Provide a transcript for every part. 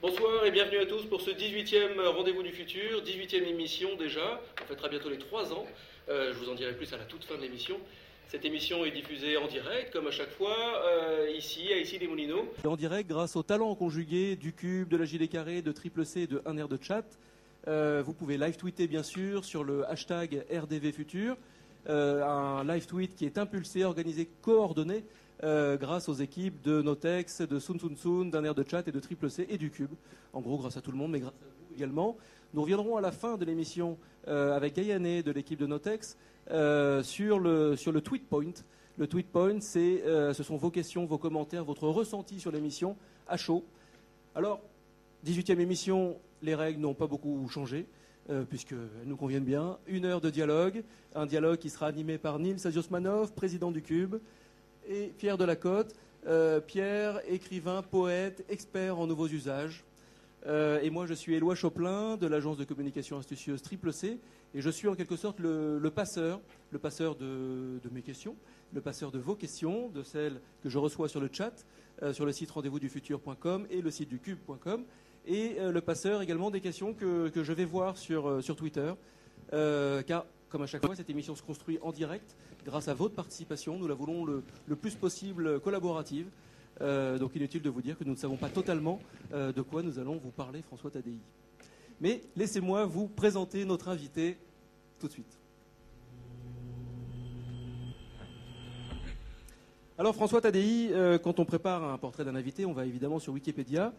Bonsoir et bienvenue à tous pour ce 18e Rendez-vous du Futur, 18e émission déjà. On fêtera bientôt les 3 ans. Euh, je vous en dirai plus à la toute fin de l'émission. Cette émission est diffusée en direct, comme à chaque fois, euh, ici, à Ici des Moulineaux. En direct, grâce au talent conjugué du Cube, de la JD Carré, de Triple C de 1 air de chat. Euh, vous pouvez live tweeter, bien sûr, sur le hashtag RDV Futur. un live tweet qui est impulsé, organisé, coordonné euh, grâce aux équipes de Notex, de Sun Sun Sun, d'un air de chat et de Triple C et du Cube. En gros, grâce à tout le monde, mais également. Nous reviendrons à la fin de l'émission euh, avec Gaïané de l'équipe de Notex euh, sur, le, sur tweet point. Le tweet point, c'est, ce sont vos questions, vos commentaires, votre ressenti sur l'émission à chaud. Alors, 18e émission, les règles n'ont pas beaucoup changé. puisqu'elles nous conviennent bien. Une heure de dialogue, un dialogue qui sera animé par Nils Aziosmanov, président du Cube, et Pierre Delacote. Euh, Pierre, écrivain, poète, expert en nouveaux usages. Euh, et moi, je suis Éloi Choplin de l'agence de communication astucieuse Triple C. Et je suis en quelque sorte le, passeur, le passeur de, mes questions, le passeur de vos questions, de celles que je reçois sur le chat, euh, sur le site rendez-vous-du-futur.com et le site du cube.com. Et le passeur également des questions que, je vais voir sur, sur Twitter. car, comme à chaque fois, cette émission se construit en direct grâce à votre participation. Nous la voulons le, plus possible collaborative. Euh, donc inutile de vous dire que nous ne savons pas totalement euh, de quoi nous allons vous parler, François Tadei. Mais laissez-moi vous présenter notre invité tout de suite. Alors François Tadei, euh, quand on prépare un portrait d'un invité, on va évidemment sur Wikipédia.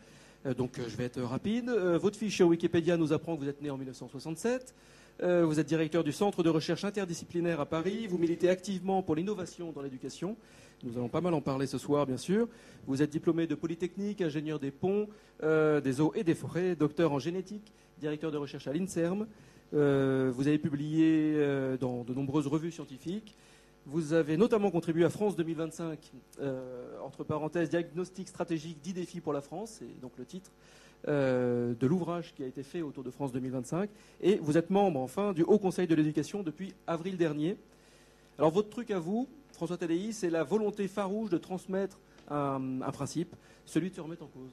donc je vais être rapide. votre fiche Wikipédia nous apprend que vous êtes né en 1967. Euh, vous êtes directeur du Centre de recherche interdisciplinaire à Paris. Vous militez activement pour l'innovation dans l'éducation. Nous allons pas mal en parler ce soir, bien sûr. Vous êtes diplômé de Polytechnique, ingénieur des ponts, euh, des eaux et des forêts, docteur en génétique, directeur de recherche à l'INSERM. Euh, vous avez publié dans de nombreuses revues scientifiques. Vous avez notamment contribué à France 2025, entre parenthèses, diagnostic stratégique 10 défis pour la France, c'est donc le titre. Euh, de l'ouvrage qui a été fait autour de France 2025. Et vous êtes membre, enfin, du Haut Conseil de l'éducation depuis avril dernier. Alors, votre truc à vous, François Tadei, c'est la volonté farouche de transmettre un, principe, celui de se remettre en cause.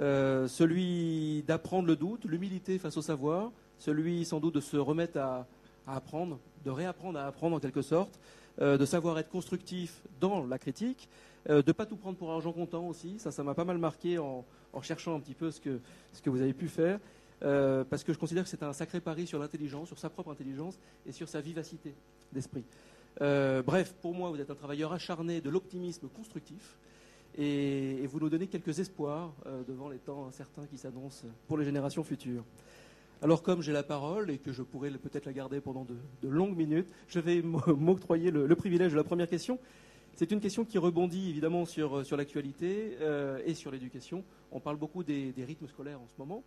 Euh, celui d'apprendre le doute, l'humilité face au savoir, celui sans doute de se remettre à, apprendre, de réapprendre à apprendre en quelque sorte, euh, de savoir être constructif dans la critique, de ne pas tout prendre pour argent comptant aussi. Ça, ça m'a pas mal marqué en, cherchant un petit peu ce que, vous avez pu faire, euh, parce que je considère que c'est un sacré pari sur l'intelligence, sur sa propre intelligence et sur sa vivacité d'esprit. Euh, bref, pour moi, vous êtes un travailleur acharné de l'optimisme constructif et, vous nous donnez quelques espoirs euh, devant les temps incertains qui s'annoncent pour les générations futures. Alors comme j'ai la parole et que je pourrais peut-être la garder pendant de, longues minutes, je vais m'octroyer le, privilège de la première question. C'est une question qui rebondit évidemment sur, sur l'actualité euh, et sur l'éducation. On parle beaucoup des, rythmes scolaires en ce moment.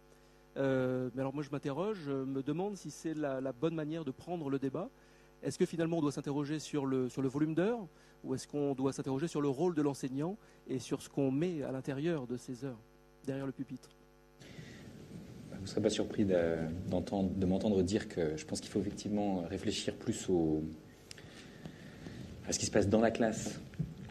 Euh, mais alors moi je m'interroge, je me demande si c'est la, bonne manière de prendre le débat. Est-ce que finalement on doit s'interroger sur le, sur le volume d'heures ou est-ce qu'on doit s'interroger sur le rôle de l'enseignant et sur ce qu'on met à l'intérieur de ces heures, derrière le pupitre? Vous ne serez pas surpris de, de m'entendre dire que je pense qu'il faut effectivement réfléchir plus au, ce qui se passe dans la classe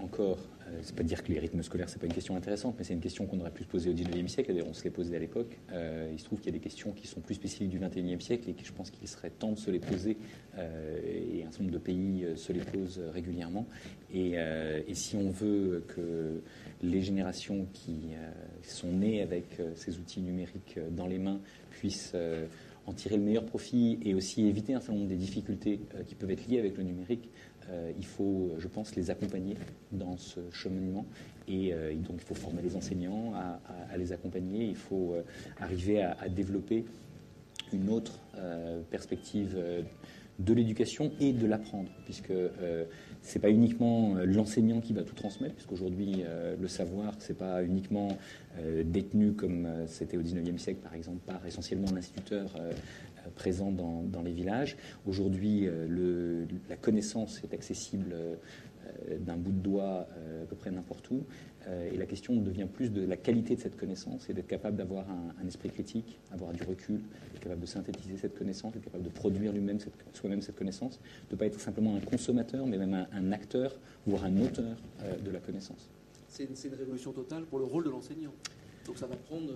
encore. Euh, c'est pas dire que les rythmes scolaires, c'est pas une question intéressante, mais c'est une question qu'on aurait pu se poser au 19e siècle, on se les posait à l'époque. Euh, il se trouve qu'il y a des questions qui sont plus spécifiques du 21e siècle et que je pense qu'il serait temps de se les poser, euh, et un certain nombre de pays se les posent régulièrement. Et, et, si on veut que les générations qui sont nées avec ces outils numériques dans les mains puissent en tirer le meilleur profit et aussi éviter un certain nombre des difficultés qui peuvent être liées avec le numérique, euh, il faut, je pense, les accompagner dans ce cheminement. Et euh, donc, il faut former les enseignants à, les accompagner. Il faut euh, arriver à, développer une autre perspective de l'éducation et de l'apprendre, puisque ce n'est pas uniquement l'enseignant qui va tout transmettre, puisqu'aujourd'hui, le savoir, ce n'est pas uniquement détenu comme c'était au 19e siècle, par exemple, par essentiellement l'instituteur présent dans, les villages. Aujourd'hui, euh, la connaissance est accessible euh, d'un bout de doigt euh, à peu près n'importe où. et la question devient plus de la qualité de cette connaissance et d'être capable d'avoir un, esprit critique, avoir du recul, être capable de synthétiser cette connaissance, être capable de produire lui-même soi-même cette connaissance, de ne pas être simplement un consommateur, mais même un, acteur, voire un auteur de la connaissance. C'est une, révolution totale pour le rôle de l'enseignant. Donc ça va prendre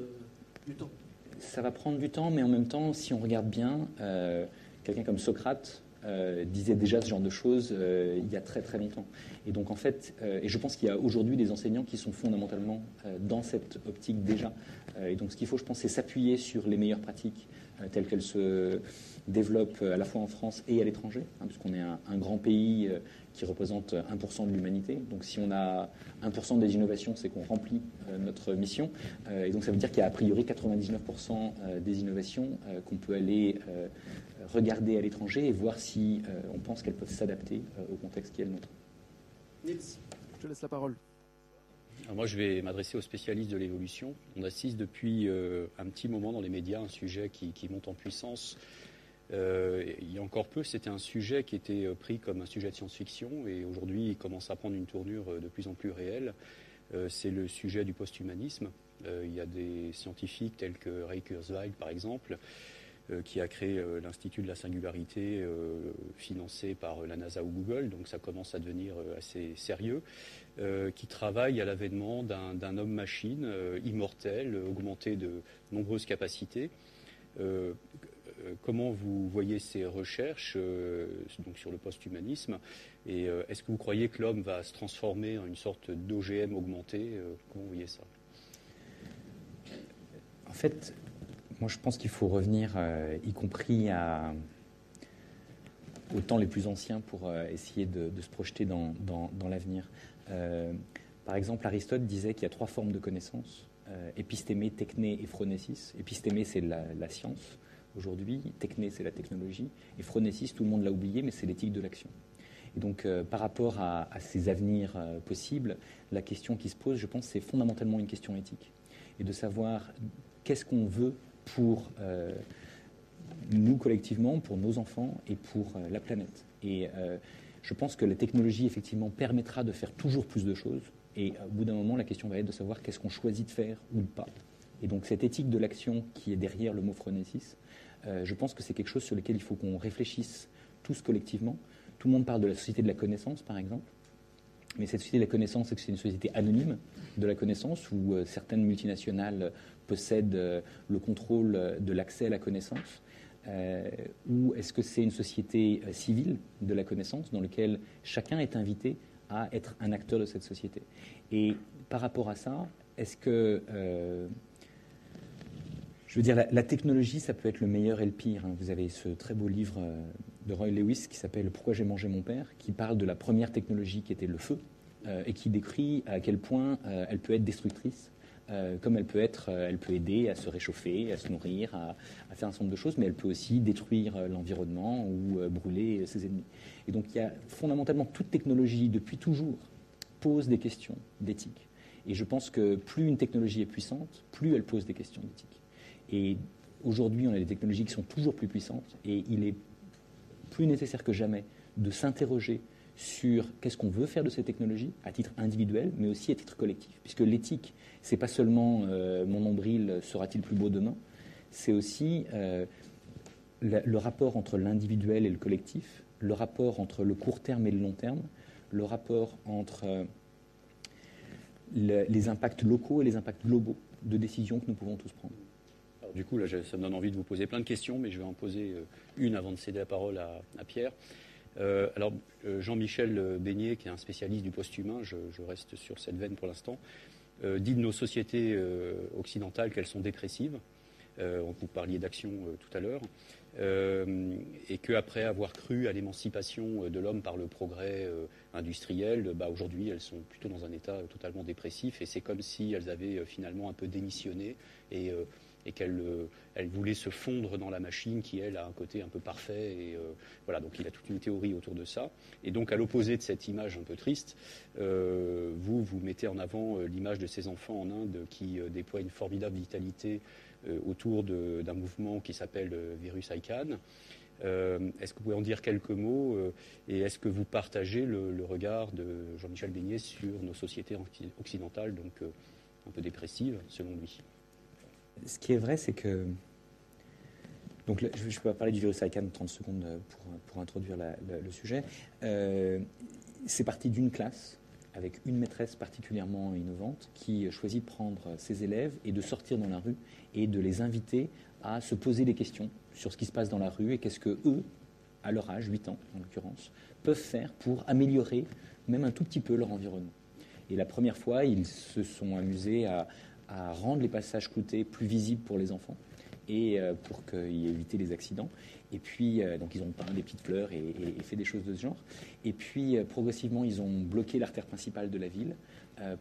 Du temps. Ça va prendre du temps, mais en même temps, si on regarde bien, euh, quelqu'un comme Socrate euh, disait déjà ce genre de choses euh, il y a très très longtemps. Et donc en fait, et je pense qu'il y a aujourd'hui des enseignants qui sont fondamentalement dans cette optique déjà. Et donc ce qu'il faut, je pense, c'est s'appuyer sur les meilleures pratiques telles qu'elles se développent euh, à la fois en France et à l'étranger, hein, puisqu'on est un, un grand pays euh, qui représente 1% de l'humanité. Donc si on a 1% des innovations, c'est qu'on remplit euh, notre mission. Euh, et donc ça veut dire qu'il y a a priori 99% euh, des innovations euh, qu'on peut aller euh, regarder à l'étranger et voir si euh, on pense qu'elles peuvent s'adapter euh, au contexte qui est le nôtre. Nils, je te laisse la parole. Alors moi, je vais m'adresser aux spécialistes de l'évolution. On assiste depuis euh, un petit moment dans les médias à un sujet qui, qui monte en puissance. Euh, il y a encore peu, c'était un sujet qui était euh, pris comme un sujet de science-fiction et aujourd'hui, il commence à prendre une tournure euh, de plus en plus réelle. C'est le sujet du post-humanisme. Il y a des scientifiques tels que Ray Kurzweil, par exemple, qui a créé l'Institut de la singularité financé par la NASA ou Google, donc ça commence à devenir assez sérieux, qui travaille à l'avènement d'un homme-machine immortel, augmenté de nombreuses capacités. Comment vous voyez ces recherches euh, sur le post-humanisme et euh, est-ce que vous croyez que l'homme va se transformer en une sorte d'OGM augmenté euh, Comment vous voyez ça? En fait, moi je pense qu'il faut revenir, euh, y compris à, aux temps les plus anciens pour euh, essayer de, se projeter dans, l'avenir. Euh, par exemple, Aristote disait qu'il y a trois formes de connaissance euh, épistémé, techné et phronésis. Épistémé, c'est la science aujourd'hui, techné, c'est la technologie, et phronésis, tout le monde l'a oublié, mais c'est l'éthique de l'action. Et donc, euh, par rapport à, ces avenirs euh, possibles, la question qui se pose, je pense, c'est fondamentalement une question éthique. Et de savoir qu'est-ce qu'on veut pour euh, nous collectivement, pour nos enfants et pour la planète. Et je pense que la technologie, effectivement, permettra de faire toujours plus de choses. Et au bout d'un moment, la question va être de savoir qu'est-ce qu'on choisit de faire ou pas. Et donc, cette éthique de l'action qui est derrière le mot phronésis, euh, je pense que c'est quelque chose sur lequel il faut qu'on réfléchisse tous collectivement. Tout le monde parle de la société de la connaissance, par exemple. Mais cette société de la connaissance, c'est que c'est une société anonyme de la connaissance où euh, certaines multinationales possèdent euh, le contrôle de l'accès à la connaissance Ou est-ce que c'est une société civile de la connaissance dans laquelle chacun est invité à être un acteur de cette société? Et par rapport à ça, est-ce que je veux dire, la, technologie, ça peut être le meilleur et le pire. hein. Vous avez ce très beau livre euh, de Roy Lewis qui s'appelle Pourquoi j'ai mangé mon père, qui parle de la première technologie qui était le feu euh, et qui décrit à quel point euh, elle peut être destructrice, comme elle peut être, elle peut aider à se réchauffer, à se nourrir, à, à faire un certain nombre de choses, mais elle peut aussi détruire l'environnement ou brûler ses ennemis. Et donc, il y a fondamentalement toute technologie depuis toujours pose des questions d'éthique. Et je pense que plus une technologie est puissante, plus elle pose des questions d'éthique. Et aujourd'hui, on a des technologies qui sont toujours plus puissantes et il est plus nécessaire que jamais de s'interroger sur qu'est-ce qu'on veut faire de ces technologies à titre individuel, mais aussi à titre collectif. Puisque l'éthique, c'est pas seulement euh, mon nombril sera-t-il plus beau demain, c'est aussi euh, le, rapport entre l'individuel et le collectif, le rapport entre le court terme et le long terme, le rapport entre euh, le- les impacts locaux et les impacts globaux de décisions que nous pouvons tous prendre. Du coup, là, ça me donne envie de vous poser plein de questions, mais je vais en poser euh, une avant de céder la parole à, Pierre. Euh, alors, euh, Jean-Michel Beignet, qui est un spécialiste du post-humain, je, reste sur cette veine pour l'instant, dit de nos sociétés occidentales qu'elles sont dépressives. Euh, vous parliez d'action tout à l'heure. Et qu'après avoir cru à l'émancipation de l'homme par le progrès industriel, bah, aujourd'hui elles sont plutôt dans un état totalement dépressif et c'est comme si elles avaient finalement un peu démissionné et, et qu'elles euh, elles voulaient se fondre dans la machine qui, elle, a un côté un peu parfait. Et, euh, voilà, donc il a toute une théorie autour de ça. Et donc à l'opposé de cette image un peu triste, euh, vous, vous mettez en avant l'image de ces enfants en Inde qui déploient une formidable vitalité autour d'un mouvement qui s'appelle Virus ICANN. Est-ce que vous pouvez en dire quelques mots et est-ce que vous partagez le, le regard de Jean-Michel Beignet sur nos sociétés occi- occidentales, donc un peu dépressives, selon lui? Ce qui est vrai, c'est que. Donc, je, je peux parler du virus ICANN 30 secondes euh, pour, pour introduire le sujet. Euh, c'est parti d'une classe avec une maîtresse particulièrement innovante qui choisit de prendre ses élèves et de sortir dans la rue et de les inviter à se poser des questions sur ce qui se passe dans la rue et qu'est-ce que eux, à leur âge, 8 ans en l'occurrence, peuvent faire pour améliorer même un tout petit peu leur environnement. Et la première fois, ils se sont amusés à, à rendre les passages cloutés plus visibles pour les enfants et euh, pour qu'ils éviter les accidents. Et puis, euh, donc, ils ont peint des petites fleurs et, et- et fait des choses de ce genre. Et puis, euh, progressivement, ils ont bloqué l'artère principale de la ville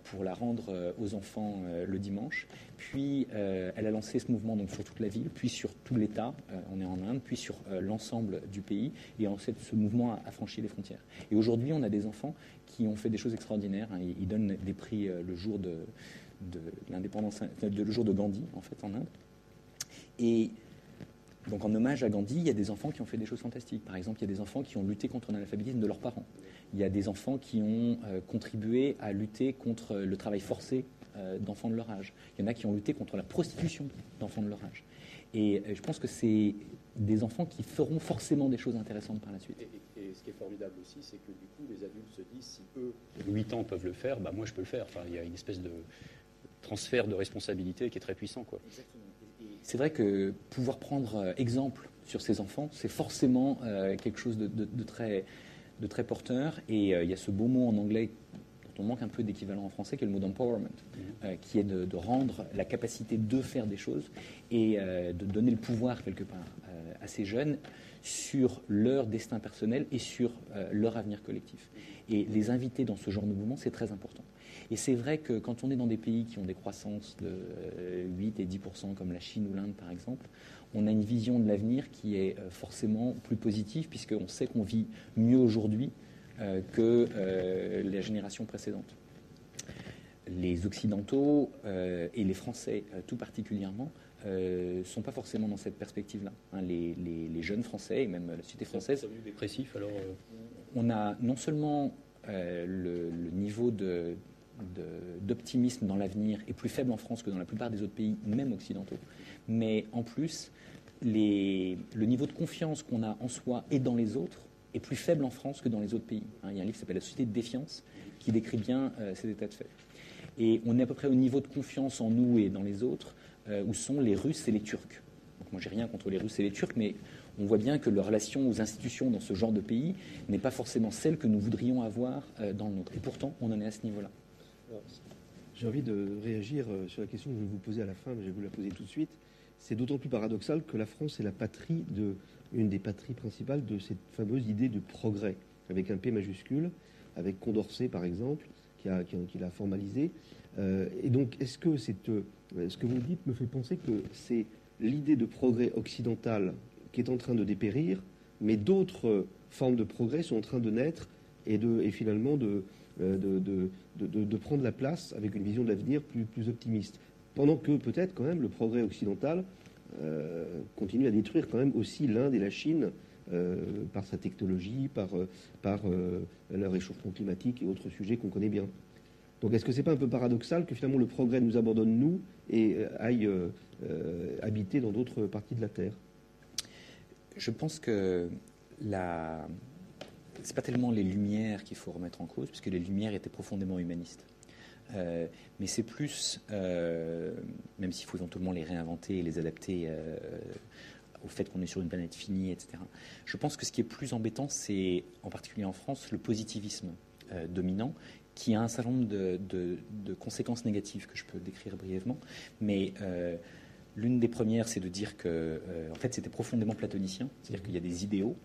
pour la rendre aux enfants le dimanche. Puis, elle a lancé ce mouvement donc, sur toute la ville, puis sur tout l'État, on est en Inde, puis sur l'ensemble du pays. Et ensuite, ce mouvement a, franchi les frontières. Et aujourd'hui, on a des enfants qui ont fait des choses extraordinaires. hein. Ils, donnent des prix le jour de, de l'indépendance, de- le jour de Gandhi, en fait, en Inde. Et donc, en hommage à Gandhi, il y a des enfants qui ont fait des choses fantastiques. Par exemple, il y a des enfants qui ont lutté contre l'analphabétisme de leurs parents. Il y a des enfants qui ont euh, contribué à lutter contre le travail forcé euh, d'enfants de leur âge. Il y en a qui ont lutté contre la prostitution d'enfants de leur âge. Et euh, je pense que c'est des enfants qui feront forcément des choses intéressantes par la suite. Et, ce qui est formidable aussi, c'est que du coup, les adultes se disent si eux, 8 ans, peuvent le faire, bah moi je peux le faire. Enfin, il y a une espèce de transfert de responsabilité qui est très puissant. Quoi. C'est vrai que pouvoir prendre euh, exemple sur ces enfants, c'est forcément euh, quelque chose de, de- de très, de très porteur. Et euh, il y a ce beau mot en anglais dont on manque un peu d'équivalent en français, qui est le mot d'empowerment, euh, qui est de, de rendre la capacité de faire des choses et de donner le pouvoir quelque part à ces jeunes sur leur destin personnel et sur leur avenir collectif. Et les inviter dans ce genre de mouvement, c'est très important. Et c'est vrai que quand on est dans des pays qui ont des croissances de euh, 8 et 10% comme la Chine ou l'Inde, par exemple, on a une vision de l'avenir qui est euh, forcément plus positive, puisqu'on sait qu'on vit mieux aujourd'hui euh, que euh, les générations précédentes. Les Occidentaux euh, et les Français euh, tout particulièrement ne sont pas forcément dans cette perspective-là. hein. les, les- les jeunes Français et même la société française C'est dépressif, alors euh, on a non seulement euh, le, le niveau de- d'optimisme dans l'avenir est plus faible en France que dans la plupart des autres pays, même occidentaux, mais en plus, le niveau de confiance qu'on a en soi et dans les autres est plus faible en France que dans les autres pays. hein. il y a un livre qui s'appelle La société de défiance qui décrit bien euh, ces états de fait. Et on est à peu près au niveau de confiance en nous et dans les autres euh, où sont les Russes et les Turcs. Donc moi, j'ai rien contre les Russes et les Turcs, mais on voit bien que leur relation aux institutions dans ce genre de pays n'est pas forcément celle que nous voudrions avoir euh, dans le nôtre. Et pourtant, on en est à ce niveau-là. J'ai envie de réagir euh, sur la question que je vais vous poser à la fin, mais je vais vous la poser tout de suite. C'est d'autant plus paradoxal que la France est la patrie de, une des patries principales de cette fameuse idée de progrès, avec un P majuscule, avec Condorcet par exemple, qui l'a formalisé. Euh, et donc, est-ce que euh, ce que vous dites me fait penser que c'est l'idée de progrès occidental qui est en train de dépérir, mais d'autres formes de progrès sont en train de naître et, de, et finalement de, de, de- de- de- prendre la place avec une vision de l'avenir plus, plus optimiste. Pendant que peut-être quand même le progrès occidental euh, continue à détruire quand même aussi l'Inde et la Chine euh, par sa technologie, par, euh, par euh, leur réchauffement climatique et autres sujets qu'on connaît bien. Donc est-ce que c'est pas un peu paradoxal que finalement le progrès nous abandonne nous et euh, aille euh, euh, habiter dans d'autres parties de la Terre? Je pense que la... c'est pas tellement les Lumières qu'il faut remettre en cause, puisque les Lumières étaient profondément humanistes. Euh, mais c'est plus, euh, même s'il faut éventuellement les réinventer et les adapter euh, au fait qu'on est sur une planète finie, etc. Je pense que ce qui est plus embêtant, c'est en particulier en France le positivisme dominant qui a un certain nombre de, conséquences négatives que je peux décrire brièvement. Mais l'une des premières, c'est de dire que en fait, c'était profondément platonicien, c'est-à-dire qu'il y a des idéaux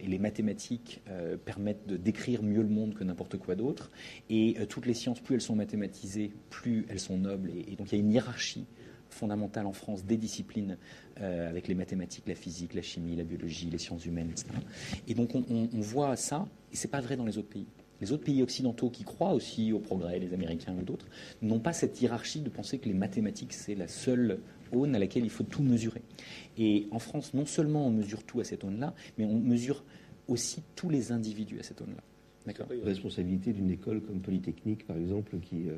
et les mathématiques euh, permettent de décrire mieux le monde que n'importe quoi d'autre. Et euh, toutes les sciences, plus elles sont mathématisées, plus elles sont nobles. Et, donc il y a une hiérarchie fondamentale en France des disciplines euh, avec les mathématiques, la physique, la chimie, la biologie, les sciences humaines, etc. Et donc on, on- on voit ça, et c'est pas vrai dans les autres pays. Les autres pays occidentaux qui croient aussi au progrès, les Américains ou d'autres, n'ont pas cette hiérarchie de penser que les mathématiques c'est la seule aune à laquelle il faut tout mesurer. Et en France, non seulement on mesure tout à cette aune-là, mais on mesure aussi tous les individus à cette aune-là. D'accord responsabilité d'une école comme Polytechnique, par exemple, qui, euh,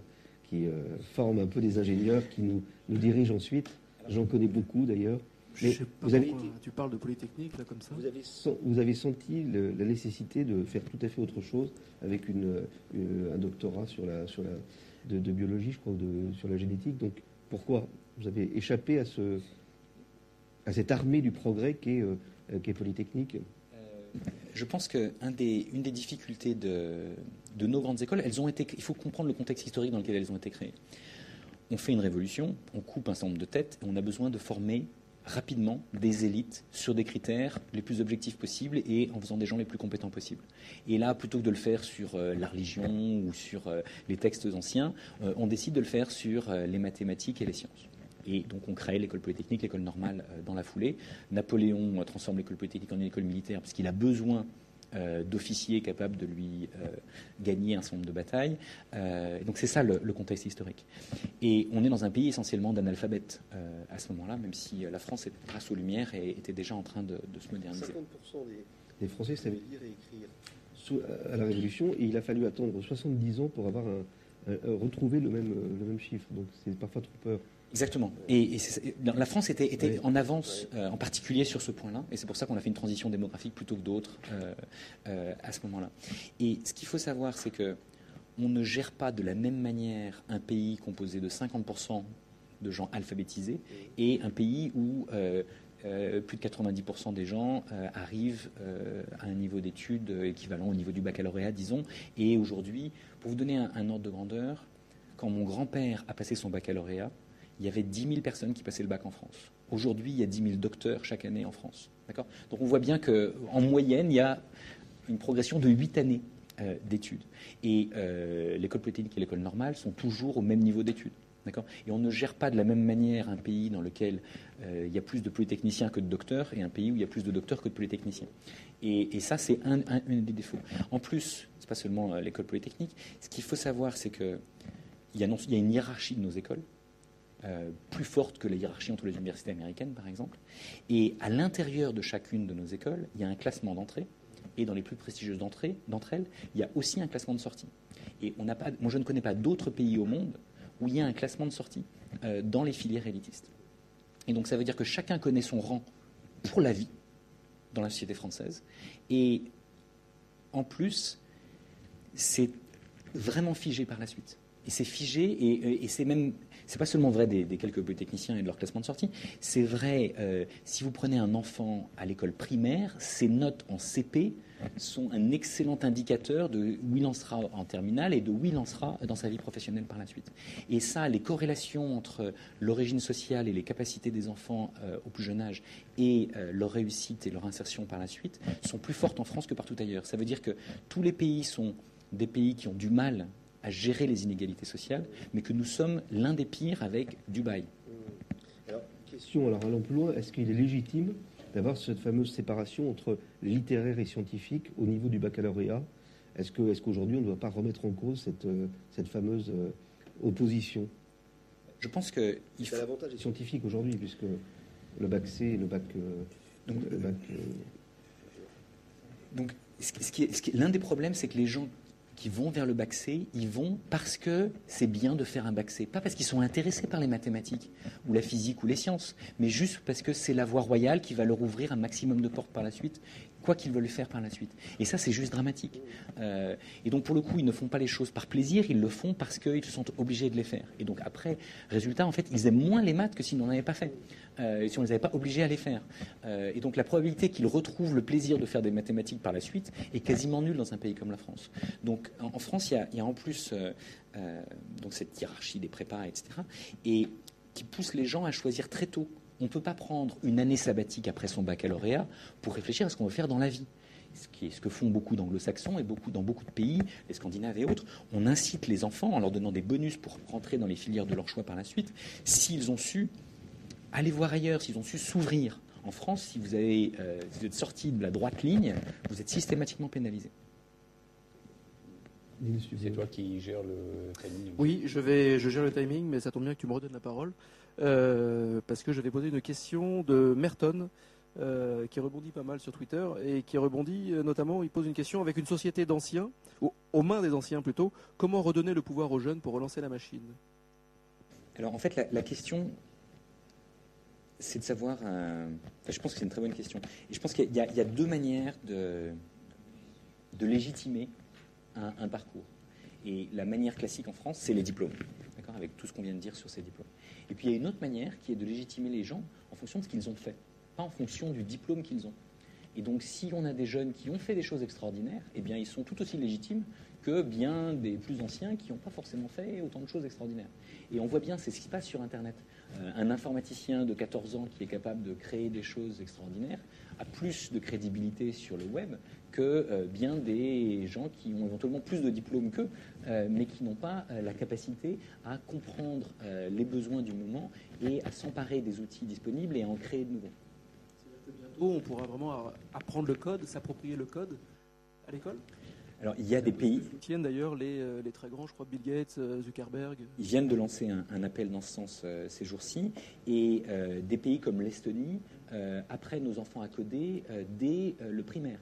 qui euh, forme un peu des ingénieurs qui nous, nous dirigent ensuite. J'en connais beaucoup d'ailleurs. Je Mais sais pas vous avez tu parles de Polytechnique, là, comme ça Vous avez, sen- vous avez senti le- la nécessité de faire tout à fait autre chose avec une, une- un doctorat sur la, sur la, de, de biologie, je crois, ou de, sur la génétique. Donc pourquoi vous avez échappé à, ce, à cette armée du progrès qu'est euh, qu'est Polytechnique Je pense qu'une des, des difficultés de, nos grandes écoles, elles ont été, il faut comprendre le contexte historique dans lequel elles ont été créées. On fait une révolution, on coupe un certain nombre de têtes, et on a besoin de former rapidement des élites sur des critères les plus objectifs possibles et en faisant des gens les plus compétents possibles. Et là, plutôt que de le faire sur euh, la religion ou sur euh, les textes anciens, euh, on décide de le faire sur euh, les mathématiques et les sciences. Et donc on crée l'école polytechnique, l'école normale euh, dans la foulée. Napoléon euh, transforme l'école polytechnique en une école militaire parce qu'il a besoin euh, d'officiers capables de lui euh, gagner un certain nombre de batailles. Euh, donc c'est ça le, le contexte historique. Et on est dans un pays essentiellement d'analphabètes euh, à ce moment-là, même si la France, grâce aux Lumières, était déjà en train de, de se moderniser. 50% des, des Français savaient lire et écrire sous- à la Révolution, et il a fallu attendre 70 ans pour avoir un, un- un- retrouver le même, le même chiffre. Donc c'est parfois trop peur. Exactement. Et, la France était, était Oui. en avance, euh, en particulier sur ce point-là, et c'est pour ça qu'on a fait une transition démographique plutôt que d'autres euh, euh, à ce moment-là. Et ce qu'il faut savoir, c'est que on ne gère pas de la même manière un pays composé de 50% de gens alphabétisés et un pays où euh, plus de 90% des gens euh, arrivent euh, à un niveau d'études équivalent au niveau du baccalauréat, disons. Et aujourd'hui, pour vous donner un, un ordre de grandeur, quand mon grand-père a passé son baccalauréat, il y avait 10 000 personnes qui passaient le bac en France. Aujourd'hui, il y a 10 000 docteurs chaque année en France. D'accord? Donc on voit bien qu'en moyenne, il y a une progression de 8 années euh, d'études. Et euh, l'école polytechnique et l'école normale sont toujours au même niveau d'études. D'accord? Et on ne gère pas de la même manière un pays dans lequel euh, il y a plus de polytechniciens que de docteurs et un pays où il y a plus de docteurs que de polytechniciens. Et, ça, c'est un, des défauts. En plus, c'est pas seulement l'école polytechnique. Ce qu'il faut savoir, c'est que il y, a non- il y a une hiérarchie de nos écoles euh, plus forte que la hiérarchie entre les universités américaines, par exemple. Et à l'intérieur de chacune de nos écoles, il y a un classement d'entrée. Et dans les plus prestigieuses d'entre elles, il y a aussi un classement de sortie. Et on pas, moi, je ne connais pas d'autres pays au monde où il y a un classement de sortie euh, dans les filières élitistes. Et donc, ça veut dire que chacun connaît son rang pour la vie dans la société française. Et en plus, c'est vraiment figé par la suite. Et c'est figé, et c'est même, c'est pas seulement vrai des, quelques polytechniciens et de leur classement de sortie, c'est vrai, euh, si vous prenez un enfant à l'école primaire, ses notes en CP sont un excellent indicateur de où il en sera en terminale et de où il en sera dans sa vie professionnelle par la suite. Et ça, les corrélations entre l'origine sociale et les capacités des enfants euh, au plus jeune âge et euh, leur réussite et leur insertion par la suite sont plus fortes en France que partout ailleurs. Ça veut dire que tous les pays sont des pays qui ont du mal à gérer les inégalités sociales, mais que nous sommes l'un des pires avec Dubaï. Alors, question, alors allons plus loin, est-ce qu'il est légitime d'avoir cette fameuse séparation entre littéraire et scientifique au niveau du baccalauréat? Est-ce que, est-ce qu'aujourd'hui on ne doit pas remettre en cause cette, euh, cette fameuse euh, opposition? Je pense que il faut... L'avantage des scientifiques aujourd'hui, puisque le bac C et le bac. euh, Donc, le bac, euh, Donc, ce qui- ce qui est- ce qui est- l'un des problèmes, c'est que les gens qui vont vers le bac C, ils vont parce que c'est bien de faire un bac C. Pas parce qu'ils sont intéressés par les mathématiques ou la physique ou les sciences, mais juste parce que c'est la voie royale qui va leur ouvrir un maximum de portes par la suite, quoi qu'ils veulent faire par la suite. Et ça, c'est juste dramatique. Euh, et donc, pour le coup, ils ne font pas les choses par plaisir, ils le font parce qu'ils se sont obligés de les faire. Et donc, après, résultat, en fait, ils aiment moins les maths que s'ils n'en avaient pas fait, euh, si on ne les avait pas obligés à les faire. Euh, et donc, la probabilité qu'ils retrouvent le plaisir de faire des mathématiques par la suite est quasiment nulle dans un pays comme la France. Donc, en, France, il y, y a en plus donc cette hiérarchie des prépas, etc., et qui pousse les gens à choisir très tôt. On ne peut pas prendre une année sabbatique après son baccalauréat pour réfléchir à ce qu'on veut faire dans la vie. Ce, qui est ce que font beaucoup d'anglo-saxons et beaucoup, dans beaucoup de pays, les Scandinaves et autres. On incite les enfants en leur donnant des bonus pour rentrer dans les filières de leur choix par la suite, s'ils ont su aller voir ailleurs, s'ils ont su s'ouvrir. En France, si vous, avez, euh, si vous êtes sorti de la droite ligne, vous êtes systématiquement pénalisé. C'est toi qui gères le timing. Oui, je, vais, je gère le timing, mais ça tombe bien que tu me redonnes la parole, euh, parce que je vais poser une question de Merton, euh, qui rebondit pas mal sur Twitter, et qui rebondit euh, notamment, il pose une question avec une société d'anciens, ou aux mains des anciens plutôt, comment redonner le pouvoir aux jeunes pour relancer la machine? Alors en fait, la, question, c'est de savoir. je pense que c'est une très bonne question. Et je pense qu'il y, a- deux manières de, légitimer un parcours. Et la manière classique en France, c'est les diplômes, avec tout ce qu'on vient de dire sur ces diplômes. Et puis il y a une autre manière qui est de légitimer les gens en fonction de ce qu'ils ont fait, pas en fonction du diplôme qu'ils ont. Et donc, si on a des jeunes qui ont fait des choses extraordinaires, eh bien, ils sont tout aussi légitimes que bien des plus anciens qui n'ont pas forcément fait autant de choses extraordinaires. Et on voit bien, c'est ce qui se passe sur Internet. Euh, un informaticien de 14 ans qui est capable de créer des choses extraordinaires a plus de crédibilité sur le web que euh, bien des gens qui ont éventuellement plus de diplômes qu'eux, euh, mais qui n'ont pas la capacité à comprendre les besoins du moment et à s'emparer des outils disponibles et à en créer de nouveaux. Bientôt, on pourra vraiment apprendre le code, s'approprier le code à l'école? Alors, il y a des pays, Tiennent d'ailleurs les, euh, les très grands, je crois, Bill Gates, euh, Zuckerberg. Ils viennent de lancer un, un appel dans ce sens euh, ces jours-ci, et euh, des pays comme l'Estonie euh, apprennent aux enfants à coder euh, dès euh, le primaire.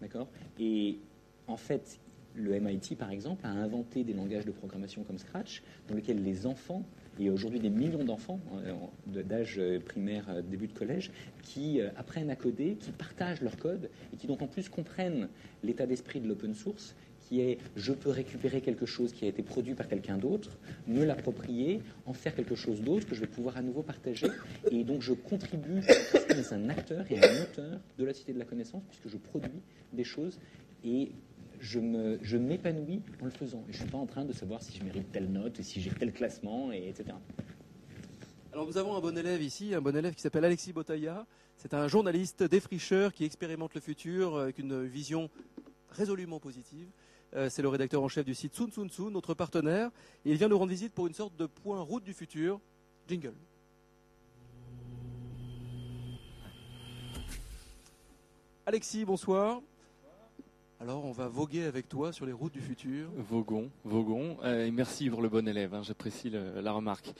D'accord? Et en fait, le MIT, par exemple, a inventé des langages de programmation comme Scratch, dans lesquels les enfants, et aujourd'hui des millions d'enfants euh, d'âge euh, primaire, euh, début de collège, qui apprennent à coder, qui partagent leur code, et qui donc en plus comprennent l'état d'esprit de l'open source, qui est je peux récupérer quelque chose qui a été produit par quelqu'un d'autre, me l'approprier, en faire quelque chose d'autre que je vais pouvoir à nouveau partager. Et donc je contribue suis un acteur et un moteur de la cité de la connaissance puisque je produis des choses et je m'épanouis en le faisant. Je ne suis pas en train de savoir si je mérite telle note, et si j'ai tel classement, et etc. Alors nous avons un bon élève ici, un bon élève qui s'appelle Alexis Botaya. C'est un journaliste défricheur qui expérimente le futur avec une vision résolument positive. Euh, C'est le rédacteur en chef du site Sun Sun Sun, notre partenaire. Il vient nous rendre visite pour une sorte de point route du futur. Jingle. Alexis, bonsoir. Alors on va voguer avec toi sur les routes du futur. Vogon, Vogon. Euh, et merci pour le bon élève, hein, j'apprécie la remarque.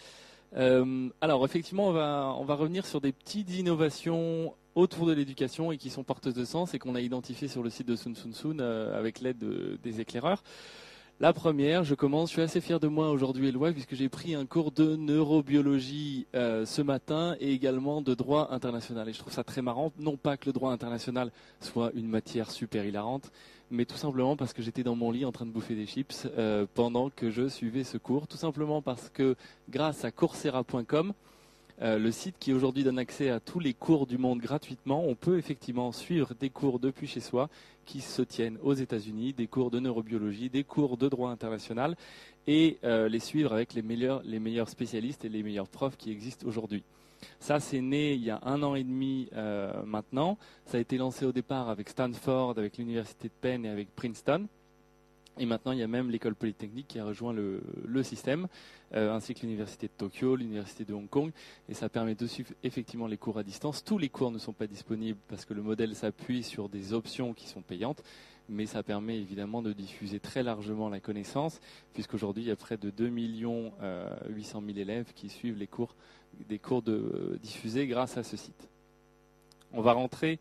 Euh, alors effectivement, on va, revenir sur des petites innovations autour de l'éducation et qui sont porteuses de sens et qu'on a identifiées sur le site de Sun Sun Sun euh, avec l'aide de- des éclaireurs. La première, je commence, je suis assez fier de moi aujourd'hui, Éloi, puisque j'ai pris un cours de neurobiologie euh, ce matin et également de droit international. Et je trouve ça très marrant, non pas que le droit international soit une matière super hilarante, mais tout simplement parce que j'étais dans mon lit en train de bouffer des chips euh, pendant que je suivais ce cours. Tout simplement parce que grâce à coursera.com, euh, le site qui aujourd'hui donne accès à tous les cours du monde gratuitement, on peut effectivement suivre des cours depuis chez soi qui se tiennent aux États-Unis, des cours de neurobiologie, des cours de droit international et euh, les suivre avec les meilleurs, spécialistes et les meilleurs profs qui existent aujourd'hui. Ça, c'est né il y a un an et demi euh, maintenant. Ça a été lancé au départ avec Stanford, avec l'université de Penn et avec Princeton. Et maintenant, il y a même l'école polytechnique qui a rejoint le, système, euh, ainsi que l'université de Tokyo, l'université de Hong Kong. Et ça permet de suivre effectivement les cours à distance. Tous les cours ne sont pas disponibles parce que le modèle s'appuie sur des options qui sont payantes. Mais ça permet évidemment de diffuser très largement la connaissance, puisqu'aujourd'hui, il y a près de 2 millions euh, 800 000 élèves qui suivent les cours, des cours diffusés grâce à ce site. On va rentrer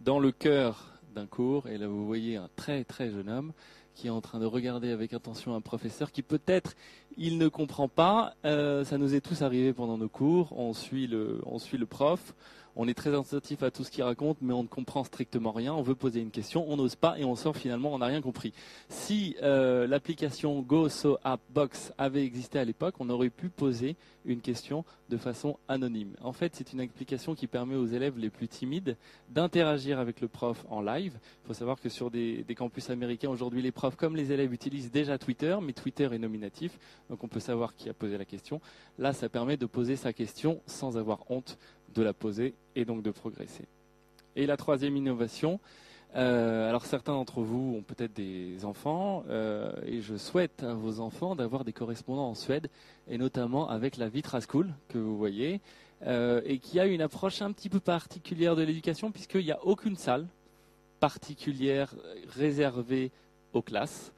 dans le cœur d'un cours, et là vous voyez un très très jeune homme qui est en train de regarder avec attention un professeur qui peut-être il ne comprend pas. Euh, ça nous est tous arrivé pendant nos cours. On suit le, on suit le prof. On est très attentif à tout ce qu'il raconte, mais on ne comprend strictement rien. On veut poser une question, on n'ose pas et on sort finalement, on n'a rien compris. Si euh, l'application Go avait existé à l'époque, on aurait pu poser une question de façon anonyme. En fait, c'est une application qui permet aux élèves les plus timides d'interagir avec le prof en live. Il faut savoir que sur des, des campus américains, aujourd'hui, les profs comme les élèves utilisent déjà Twitter, mais Twitter est nominatif, donc on peut savoir qui a posé la question. Là, ça permet de poser sa question sans avoir honte de la poser et donc de progresser. Et la troisième innovation, euh, alors certains d'entre vous ont peut-être des enfants euh, et je souhaite à vos enfants d'avoir des correspondants en Suède et notamment avec la Vitra School que vous voyez euh, et qui a une approche un petit peu particulière de l'éducation puisqu'il n'y a aucune salle particulière réservée aux classes.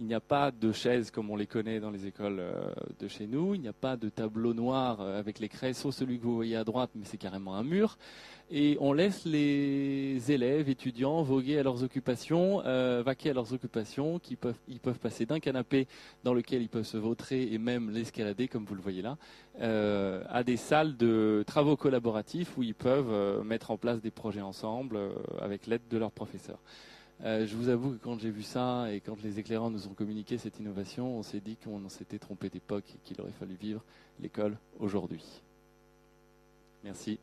Il n'y a pas de chaises comme on les connaît dans les écoles euh, de chez nous. Il n'y a pas de tableau noir euh, avec les craies, sauf celui que vous voyez à droite, mais c'est carrément un mur. Et on laisse les élèves, étudiants, voguer à leurs occupations, euh, vaquer à leurs occupations, qui peuvent, passer d'un canapé dans lequel ils peuvent se vautrer et même l'escalader, comme vous le voyez là, à des salles de travaux collaboratifs où ils peuvent mettre en place des projets ensemble avec l'aide de leurs professeurs. Euh, je vous avoue que quand j'ai vu ça et quand les éclairants nous ont communiqué cette innovation, on s'est dit qu'on s'était trompé d'époque et qu'il aurait fallu vivre l'école aujourd'hui. Merci.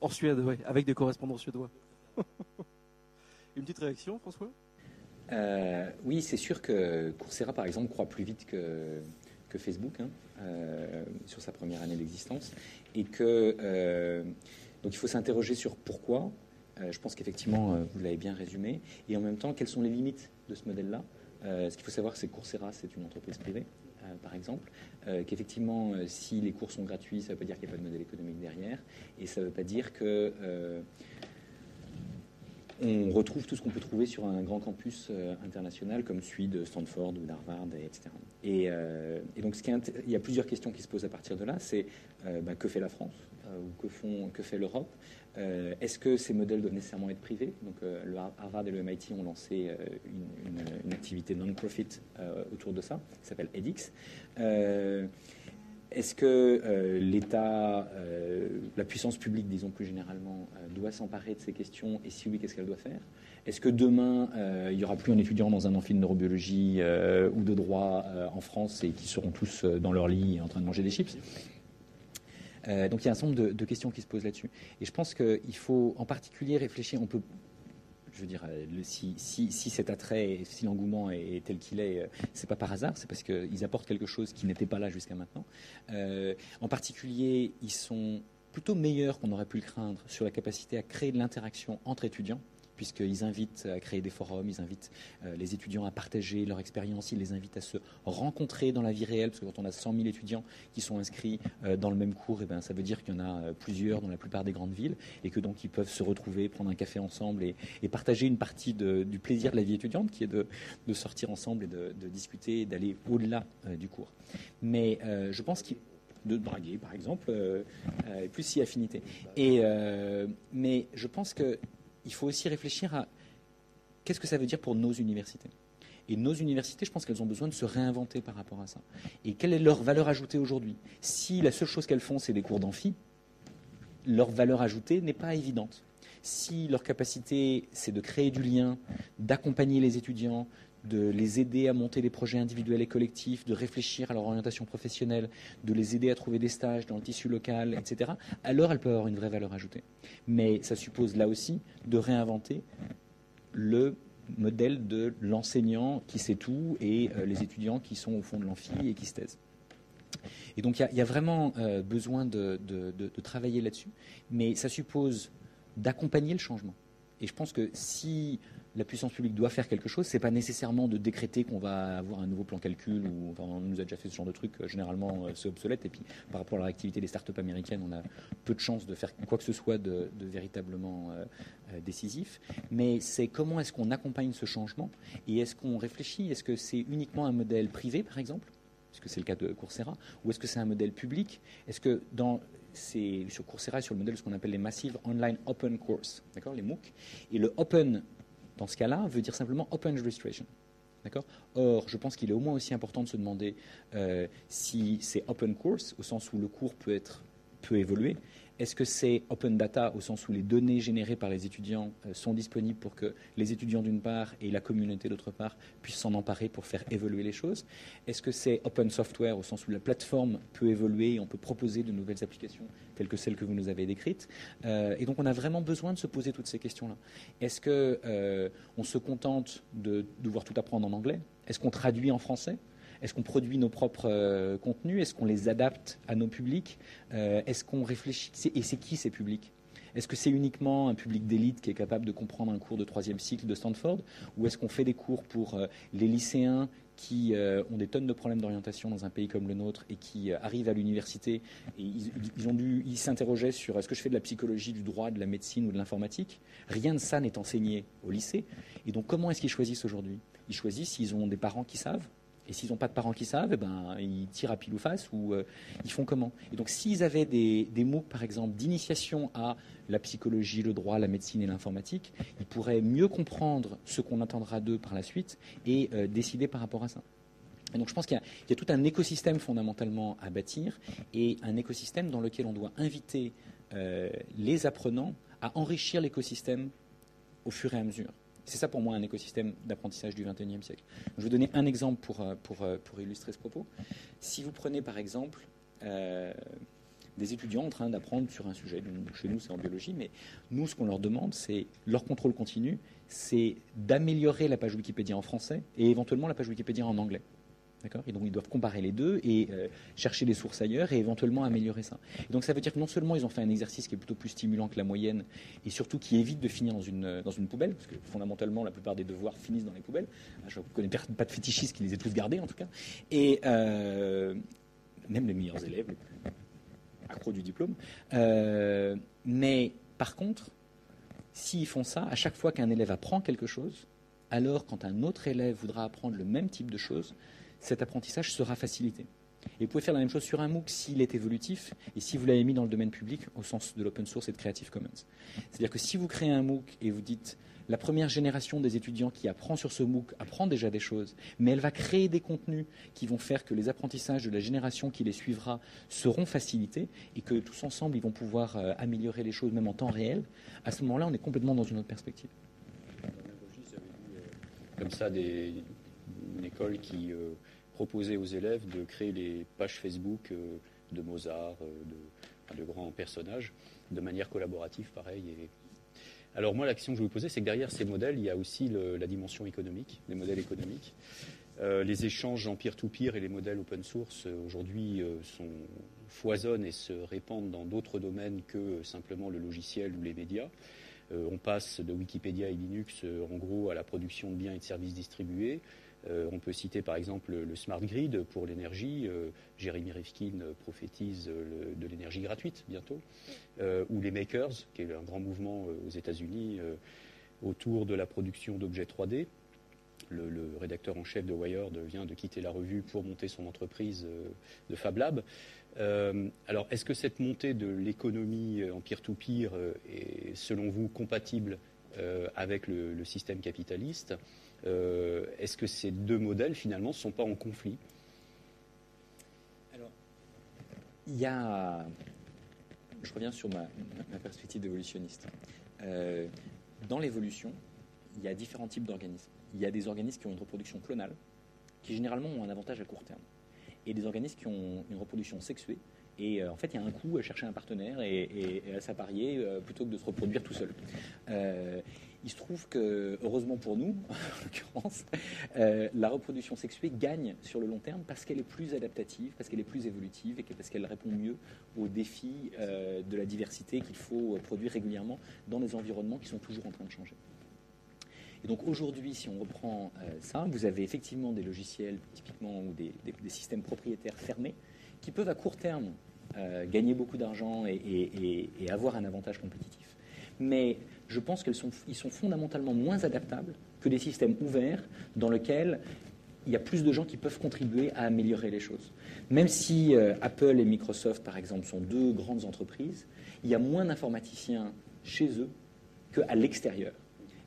En Suède, oui, avec des correspondants suédois. Une petite réaction, François? Euh, oui, c'est sûr que Coursera, par exemple, croit plus vite que, que Facebook hein, euh, sur sa première année d'existence. Et que, euh, donc il faut s'interroger sur pourquoi. Euh, je pense qu'effectivement, euh, vous l'avez bien résumé. Et en même temps, quelles sont les limites de ce modèle-là? Euh, Ce qu'il faut savoir, c'est que Coursera, c'est une entreprise privée, par exemple. Qu'effectivement, si les cours sont gratuits, ça ne veut pas dire qu'il n'y a pas de modèle économique derrière. Et ça ne veut pas dire que. on retrouve tout ce qu'on peut trouver sur un grand campus international comme celui de Stanford ou d'Harvard, et etc. Et, donc, il y a plusieurs questions qui se posent à partir de là. C'est bah, que fait la France? Ou que, fait l'Europe. Euh, Est-ce que ces modèles doivent nécessairement être privés? Donc, euh, le Har- Harvard et le MIT ont lancé euh, une, activité non-profit euh, autour de ça, qui s'appelle. Euh, est-ce que euh, l'État, euh, la puissance publique, disons plus généralement, euh, doit s'emparer de ces questions? Et si oui, qu'est-ce qu'elle doit faire? Est-ce que demain, euh, il n'y aura plus un étudiant dans un amphi de neurobiologie euh, ou de droit euh, en France et qui seront tous euh, dans leur lit en train de manger des chips? Euh, donc il y a un certain nombre de, questions qui se posent là-dessus. Et je pense qu'il faut en particulier réfléchir, on peut je veux dire, euh, si, cet attrait, si l'engouement est, tel qu'il est, euh, c'est pas par hasard, c'est parce qu'ils apportent quelque chose qui n'était pas là jusqu'à maintenant. En particulier, ils sont plutôt meilleurs qu'on aurait pu le craindre sur la capacité à créer de l'interaction entre étudiants puisqu'ils invitent à créer des forums, ils invitent euh, les étudiants à partager leur expérience, ils les invitent à se rencontrer dans la vie réelle, parce que quand on a 100 000 étudiants qui sont inscrits euh, dans le même cours, eh ben, ça veut dire qu'il y en a euh, plusieurs dans la plupart des grandes villes, et que donc ils peuvent se retrouver, prendre un café ensemble et, et partager une partie du plaisir de la vie étudiante, qui est de, sortir ensemble et de, discuter et d'aller au-delà du cours. Mais je pense qu'il de draguer, par exemple, euh, plus si affinité. Et, mais je pense que il faut aussi réfléchir à qu'est-ce que ça veut dire pour nos universités. Et nos universités, je pense qu'elles ont besoin de se réinventer par rapport à ça. Et quelle est leur valeur ajoutée aujourd'hui? Si la seule chose qu'elles font, c'est des cours d'amphi, leur valeur ajoutée n'est pas évidente. Si leur capacité, c'est de créer du lien, d'accompagner les étudiants, de les aider à monter des projets individuels et collectifs, de réfléchir à leur orientation professionnelle, de les aider à trouver des stages dans le tissu local, etc., alors elles peuvent avoir une vraie valeur ajoutée. Mais ça suppose là aussi de réinventer le modèle de l'enseignant qui sait tout et euh, les étudiants qui sont au fond de l'amphi et qui se taisent. Et donc il y a- vraiment euh, besoin de travailler là-dessus, mais ça suppose d'accompagner le changement. Et je pense que si la puissance publique doit faire quelque chose, c'est pas nécessairement de décréter qu'on va avoir un nouveau plan calcul ou on nous a déjà fait ce genre de truc. euh, généralement, euh, c'est obsolète. Et puis, par rapport à la réactivité des startups américaines, on a peu de chances de faire quoi que ce soit de, véritablement euh, décisif. Mais c'est comment est-ce qu'on accompagne ce changement et est-ce qu'on réfléchit? Est-ce que c'est uniquement un modèle privé, par exemple puisque c'est le cas de Coursera, ou est-ce que c'est un modèle public? Est-ce que dans sur Coursera, sur le modèle de ce qu'on appelle les Massive Online Open Course, d'accord, les MOOC, et le open dans ce cas-là veut dire simplement open registration. Or, je pense qu'il est au moins aussi important de se demander euh, si c'est open course, au sens où le cours peut, être, peut évoluer. Est-ce que c'est open data, au sens où les données générées par les étudiants euh, sont disponibles pour que les étudiants d'une part et la communauté d'autre part puissent s'en emparer pour faire évoluer les choses? Est-ce que c'est open software, au sens où la plateforme peut évoluer et on peut proposer de nouvelles applications telles que celles que vous nous avez décrites? Euh, Et donc, on a vraiment besoin de se poser toutes ces questions-là. Est-ce que euh, on se contente de devoir tout apprendre en anglais? Est-ce qu'on traduit en français? Est-ce qu'on produit nos propres euh, contenus? Est-ce qu'on les adapte à nos publics? Euh, Est-ce qu'on réfléchit? Et c'est qui ces publics? Est-ce que c'est uniquement un public d'élite qui est capable de comprendre un cours de troisième cycle de Stanford? Ou est-ce qu'on fait des cours pour euh, les lycéens qui ont des tonnes de problèmes d'orientation dans un pays comme le nôtre et qui arrivent à l'université et ils, ils ils s'interrogeaient sur est-ce que je fais de la psychologie, du droit, de la médecine ou de l'informatique? Rien de ça n'est enseigné au lycée. Et donc comment est-ce qu'ils choisissent aujourd'hui? Ils choisissent s'ils ont des parents qui savent. Et s'ils n'ont pas de parents qui savent, eh ben, ils tirent à pile ou face ou euh, ils font comment? Et donc s'ils avaient des, des par exemple, d'initiation à la psychologie, le droit, la médecine et l'informatique, ils pourraient mieux comprendre ce qu'on attendra d'eux par la suite et euh, décider par rapport à ça. Et donc je pense qu'il y, a- il y a tout un écosystème fondamentalement à bâtir et un écosystème dans lequel on doit inviter euh, les apprenants à enrichir l'écosystème au fur et à mesure. C'est ça pour moi un écosystème d'apprentissage du XXIe siècle. Je vais donner un exemple pour, euh, euh, pour illustrer ce propos. Si vous prenez par exemple euh, des étudiants en train d'apprendre sur un sujet, donc chez nous c'est en biologie, mais nous ce qu'on leur demande c'est leur contrôle continu, c'est d'améliorer la page Wikipédia en français et éventuellement la page Wikipédia en anglais. Et donc ils doivent comparer les deux et euh, chercher des sources ailleurs et éventuellement améliorer ça. Et donc ça veut dire que non seulement ils ont fait un exercice qui est plutôt plus stimulant que la moyenne et surtout qui évite de finir dans une, poubelle, parce que fondamentalement la plupart des devoirs finissent dans les poubelles. Ah, Je ne connais pas de fétichistes qui les aient tous gardés en tout cas. Et euh, même les meilleurs élèves, les plus accros du diplôme. Euh, mais par contre, s'ils font ça, à chaque fois qu'un élève apprend quelque chose, alors quand un autre élève voudra apprendre le même type de choses, cet apprentissage sera facilité. Et vous pouvez faire la même chose sur un MOOC s'il est évolutif et si vous l'avez mis dans le domaine public au sens de l'open source et de Creative Commons. C'est-à-dire que si vous créez un MOOC et vous dites la première génération des étudiants qui apprend sur ce MOOC apprend déjà des choses, mais elle va créer des contenus qui vont faire que les apprentissages de la génération qui les suivra seront facilités et que tous ensemble ils vont pouvoir euh, améliorer les choses même en temps réel, à ce moment-là on est complètement dans une autre perspective. comme ça des, une école qui euh, proposait aux élèves de créer les pages Facebook euh, de Mozart, euh, de, grands personnages, de manière collaborative, pareil. Alors moi, la question que je vous poser, c'est que derrière ces modèles, il y a aussi la dimension économique, les modèles économiques. Euh, les échanges en peer-to-peer et les modèles open source aujourd'hui foisonnent et se répandent dans d'autres domaines que simplement le logiciel ou les médias. On passe de Wikipédia et Linux en gros à la production de biens et de services distribués. Euh, on peut citer par exemple le, smart grid pour l'énergie. Euh, Jérémy Rifkin prophétise de l'énergie gratuite bientôt. Euh, ou les makers, qui est un grand mouvement aux États-Unis autour de la production d'objets 3D. Le, rédacteur en chef de Wired vient de quitter la revue pour monter son entreprise de Fab Lab. Alors, est-ce que cette montée de l'économie en peer-to-peer est, selon vous, compatible avec le système capitaliste? Euh, Est-ce que ces deux modèles, finalement, ne sont pas en conflit? Alors, il y a. Je reviens sur ma, perspective d'évolutionniste. Euh, dans l'évolution, il y a différents types d'organismes. Il y a des organismes qui ont une reproduction clonale, qui généralement ont un avantage à court terme, et des organismes qui ont une reproduction sexuée. Et euh, en fait, il y a un coût à chercher un partenaire et, à s'apparier plutôt que de se reproduire tout seul. Il se trouve que, heureusement pour nous, en l'occurrence, euh, la reproduction sexuée gagne sur le long terme parce qu'elle est plus adaptative, parce qu'elle est plus évolutive et parce qu'elle répond mieux aux défis euh, de la diversité qu'il faut produire régulièrement dans des environnements qui sont toujours en train de changer. Et donc aujourd'hui, si on reprend euh, ça, vous avez effectivement des logiciels typiquement ou des, systèmes propriétaires fermés qui peuvent à court terme gagner beaucoup d'argent et- et avoir un avantage compétitif. Mais je pense qu'ils sont, sont fondamentalement moins adaptables que des systèmes ouverts dans lesquels il y a plus de gens qui peuvent contribuer à améliorer les choses. Même si euh, Apple et Microsoft, par exemple, sont deux grandes entreprises, il y a moins d'informaticiens chez eux qu'à l'extérieur.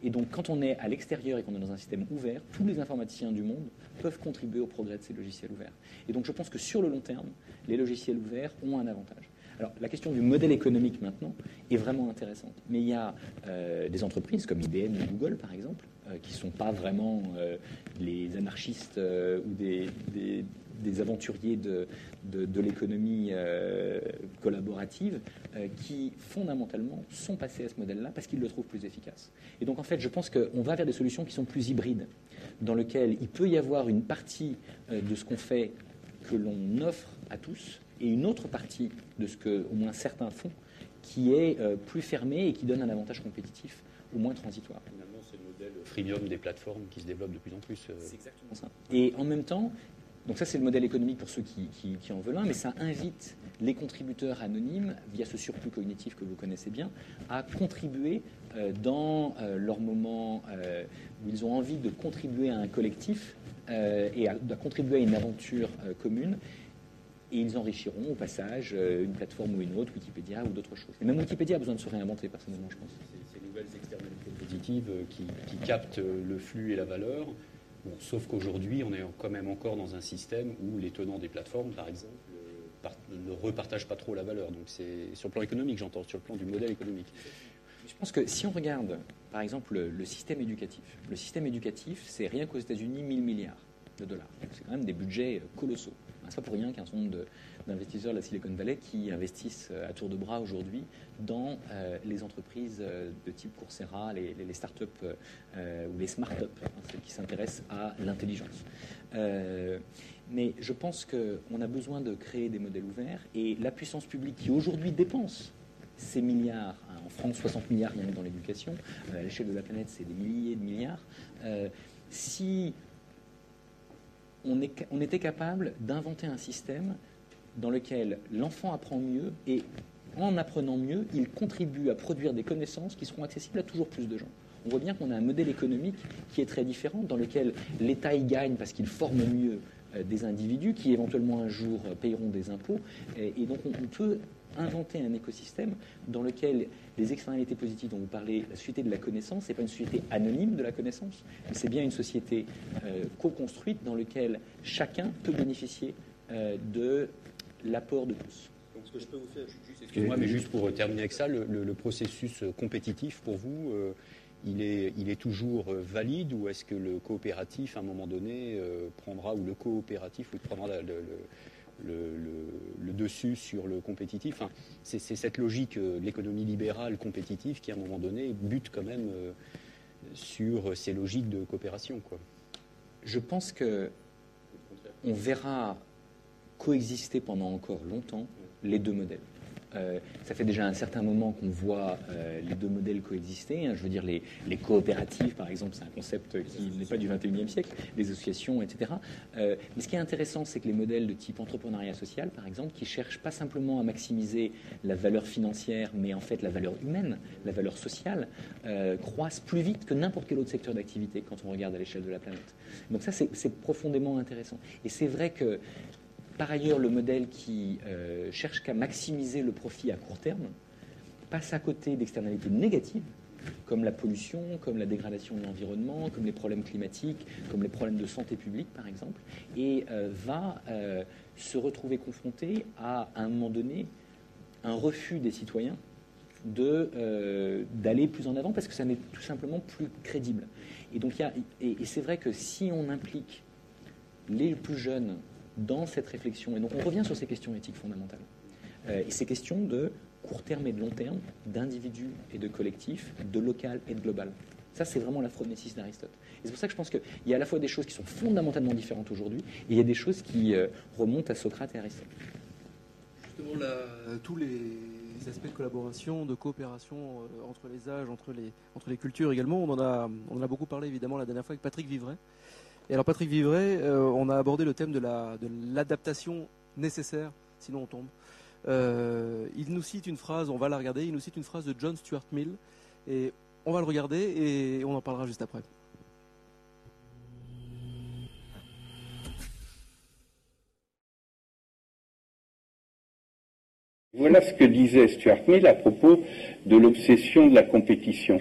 Et donc, quand on est à l'extérieur et qu'on est dans un système ouvert, tous les informaticiens du monde peuvent contribuer au progrès de ces logiciels ouverts. Et donc, je pense que sur le long terme, les logiciels ouverts ont un avantage. Alors, la question du modèle économique maintenant est vraiment intéressante. Mais il y a euh, des entreprises comme IBM ou Google, par exemple, euh, qui ne sont pas vraiment euh, les anarchistes ou des, aventuriers de, l'économie collaborative, qui fondamentalement sont passés à ce modèle-là parce qu'ils le trouvent plus efficace. Et donc, en fait, je pense qu'on va vers des solutions qui sont plus hybrides, dans lesquelles il peut y avoir une partie de ce qu'on fait que l'on offre à tous et une autre partie de ce que au moins certains font qui est euh, plus fermé et qui donne un avantage compétitif au moins transitoire. Finalement, c'est le modèle freemium des plateformes qui se développe de plus en plus. euh, C'est exactement ça. Et en même temps, donc ça c'est le modèle économique pour ceux qui, qui- qui en veulent un, mais ça invite les contributeurs anonymes, via ce surplus cognitif que vous connaissez bien, à contribuer euh, dans euh, leur moment euh, où ils ont envie de contribuer à un collectif euh, et à, à contribuer à une aventure euh, commune. Et ils enrichiront au passage euh, une plateforme ou une autre, Wikipédia ou d'autres choses. Et même Wikipédia a besoin de se réinventer personnellement, je pense. Ces, ces nouvelles externalités positives euh, qui, qui captent euh, le flux et la valeur. Bon, sauf qu'aujourd'hui, on est quand même encore dans un système où les tenants des plateformes, par exemple, ne repartagent pas trop la valeur. Donc c'est sur le plan économique, j'entends, sur le plan du modèle économique. Je pense que si on regarde, par exemple, le, système éducatif, le système éducatif, c'est rien qu'aux États-Unis 1000 milliards de dollars. C'est quand même des budgets colossaux. C'est pas pour rien qu'un certain nombre d'investisseurs de la Silicon Valley qui investissent euh, à tour de bras aujourd'hui dans euh, les entreprises euh, de type Coursera, les, startups ou les smart-up, hein, qui s'intéressent à l'intelligence. Mais je pense qu'on a besoin de créer des modèles ouverts et la puissance publique qui aujourd'hui dépense ces milliards, hein, en France 60 milliards rien que dans l'éducation, à l'échelle de la planète c'est des milliers de milliards, si on, était capable d'inventer un système dans lequel l'enfant apprend mieux et en apprenant mieux, il contribue à produire des connaissances qui seront accessibles à toujours plus de gens. On voit bien qu'on a un modèle économique qui est très différent, dans lequel l'État y gagne parce qu'il forme mieux euh, des individus qui éventuellement un jour euh, payeront des impôts. Et, donc on, on peut inventer un écosystème dans lequel les externalités positives dont vous parlez, la société de la connaissance, ce n'est pas une société anonyme de la connaissance, mais c'est bien une société euh, co-construite dans laquelle chacun peut bénéficier euh, de l'apport de tous. Donc, ce que je peux vous faire, juste, excusez-moi, mais juste pour terminer avec ça, le, le- le processus euh, compétitif pour vous, euh, il, est, il est toujours valide ou est-ce que le coopératif, à un moment donné, euh, prendra, ou le coopératif, oui, prendra le- le- dessus sur le compétitif Enfin, c'est, cette logique euh, de l'économie libérale compétitive qui, à un moment donné, bute quand même euh, sur ces logiques de coopération. Je pense que on verra coexister pendant encore longtemps les deux modèles. Euh, ça fait déjà un certain moment qu'on voit euh, les deux modèles coexister. hein. Je veux dire, les, les coopératives, par exemple, c'est un concept qui n'est pas du 21e siècle, les associations, etc. Euh, mais ce qui est intéressant, c'est que les modèles de type entrepreneuriat social, par exemple, qui cherchent pas simplement à maximiser la valeur financière, mais en fait la valeur humaine, la valeur sociale, croissent plus vite que n'importe quel autre secteur d'activité quand on regarde à l'échelle de la planète. Donc ça, c'est profondément intéressant. Et c'est vrai que par ailleurs, le modèle qui euh, cherche qu'à maximiser le profit à court terme passe à côté d'externalités négatives, comme la pollution, comme la dégradation de l'environnement, comme les problèmes climatiques, comme les problèmes de santé publique, par exemple, et euh, va euh, se retrouver confronté à, à un moment donné, un refus des citoyens d'aller plus en avant parce que ça n'est tout simplement plus crédible. Et c'est vrai que si on implique les plus jeunes dans cette réflexion, et donc on revient sur ces questions éthiques fondamentales, euh, et ces questions de court terme et de long terme, d'individus et de collectifs, de local et de global. Ça, c'est vraiment la phronésis d'Aristote. Et c'est pour ça que je pense qu'il y a à la fois des choses qui sont fondamentalement différentes aujourd'hui, et il y a des choses qui euh, remontent à Socrate et Aristote. Justement, la- tous les aspects de collaboration, de coopération euh, entre les âges, entre les, entre les cultures également, on en, a, on en a beaucoup parlé évidemment la dernière fois avec Patrick Vivray. Et alors Patrick Vivray, euh, on a abordé le thème de la- de l'adaptation nécessaire, sinon on tombe. Euh, il nous cite une phrase, on va la regarder, il nous cite une phrase de John Stuart Mill, et on va le regarder et on en parlera juste après. Voilà ce que disait Stuart Mill à propos de l'obsession de la compétition.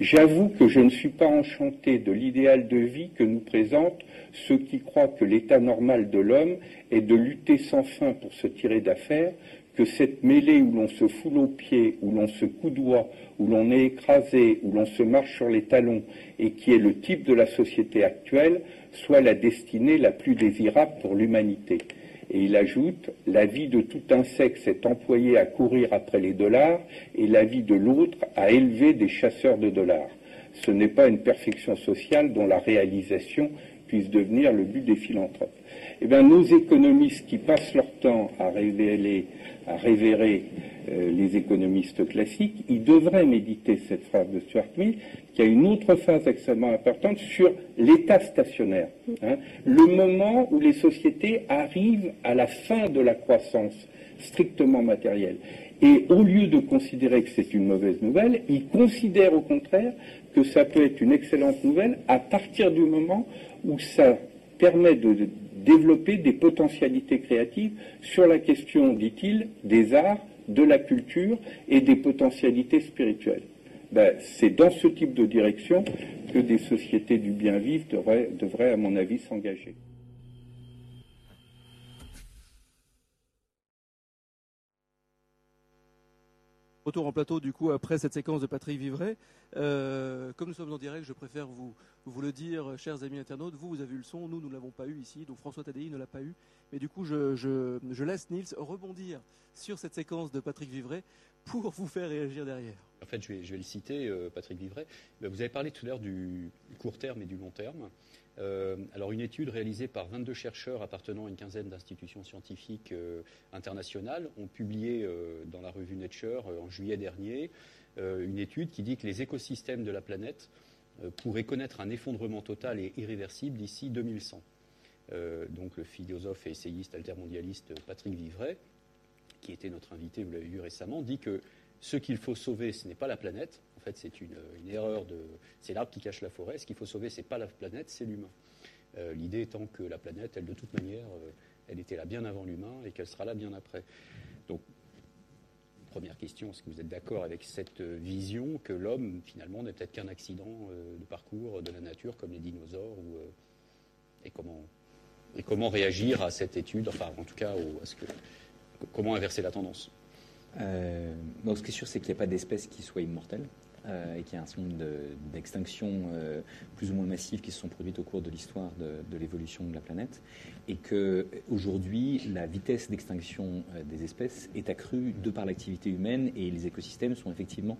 J'avoue que je ne suis pas enchanté de l'idéal de vie que nous présentent ceux qui croient que l'état normal de l'homme est de lutter sans fin pour se tirer d'affaire, que cette mêlée où l'on se foule aux pieds, où l'on se coudoie, où l'on est écrasé, où l'on se marche sur les talons, et qui est le type de la société actuelle, soit la destinée la plus désirable pour l'humanité. Et il ajoute, la vie de tout un sexe est employée à courir après les dollars et la vie de l'autre à élever des chasseurs de dollars. Ce n'est pas une perfection sociale dont la réalisation puisse devenir le but des philanthropes. Eh bien, nos économistes qui passent leur temps à révéler, à révérer euh, les économistes classiques, ils devraient méditer cette phrase de Stuart Mill, qui a une autre phase extrêmement importante sur l'état stationnaire. Hein. le moment où les sociétés arrivent à la fin de la croissance strictement matérielle. Et au lieu de considérer que c'est une mauvaise nouvelle, ils considèrent au contraire que ça peut être une excellente nouvelle à partir du moment où ça permet de développer des potentialités créatives sur la question, dit-il, des arts, de la culture et des potentialités spirituelles. Ben, c'est dans ce type de direction que des sociétés du bien vivre devraient à mon avis, s'engager. Retour en plateau, du coup, après cette séquence de Patrick Vivray. Euh, comme nous sommes en direct, je préfère vous, vous le dire, chers amis internautes. Vous, vous avez eu le son, nous, nous ne l'avons pas eu ici. Donc François Tadei ne l'a pas eu. Mais du coup, je, laisse Nils rebondir sur cette séquence de Patrick Vivray pour vous faire réagir derrière. En fait, je vais, le citer, euh, Patrick Vivray. Vous avez parlé tout à l'heure du court terme et du long terme. Euh, alors une étude réalisée par 22 chercheurs appartenant à une quinzaine d'institutions scientifiques euh, internationales ont publié euh, dans la revue Nature en juillet dernier une étude qui dit que les écosystèmes de la planète pourraient connaître un effondrement total et irréversible d'ici 2100. donc le philosophe et essayiste altermondialiste Patrick Vivray, qui était notre invité, vous l'avez vu récemment, dit que ce qu'il faut sauver, ce n'est pas la planète, en fait, c'est une, erreur de. C'est l'arbre qui cache la forêt. Ce qu'il faut sauver, ce n'est pas la planète, c'est l'humain. Euh, l'idée étant que la planète, elle, de toute manière, euh, elle était là bien avant l'humain et qu'elle sera là bien après. Donc, première question, est-ce que vous êtes d'accord avec cette vision que l'homme, finalement, n'est peut-être qu'un accident euh, de parcours de la nature, comme les dinosaures et, comment, réagir à cette étude, enfin, en tout cas, à ce que, comment inverser la tendance? Euh, ce qui est sûr, c'est qu'il n'y a pas d'espèce qui soit immortelle. Euh, et qu'il y a un certain nombre d'extinctions euh, plus ou moins massives qui se sont produites au cours de l'histoire de, l'évolution de la planète, et que aujourd'hui la vitesse d'extinction des espèces est accrue de par l'activité humaine, et les écosystèmes sont effectivement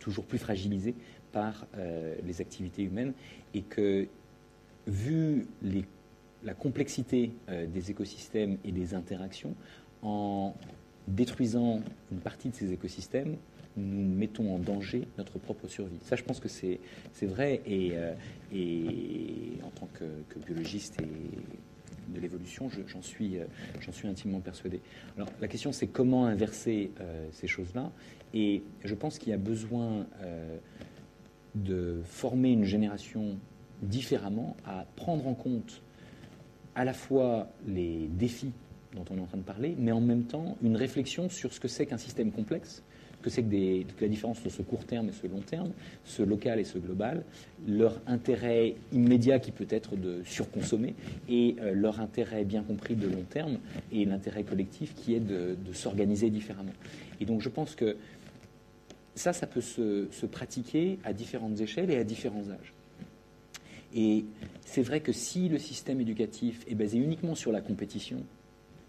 toujours plus fragilisés par les activités humaines, et que vu la complexité des écosystèmes et des interactions, en détruisant une partie de ces écosystèmes, nous mettons en danger notre propre survie. Ça, je pense que c'est vrai, et, euh, et, en tant que, biologiste et de l'évolution, j'en suis, euh, suis intimement persuadé. Alors, la question, c'est comment inverser euh, ces choses-là, et je pense qu'il y a besoin de former une génération différemment, à prendre en compte à la fois les défis dont on est en train de parler, mais en même temps une réflexion sur ce que c'est qu'un système complexe, que c'est que, la différence entre ce court terme et ce long terme, ce local et ce global, leur intérêt immédiat qui peut être de surconsommer et euh, leur intérêt bien compris de long terme et l'intérêt collectif qui est de, s'organiser différemment. Et donc je pense que ça, ça peut se, se pratiquer à différentes échelles et à différents âges. Et c'est vrai que si le système éducatif est basé uniquement sur la compétition,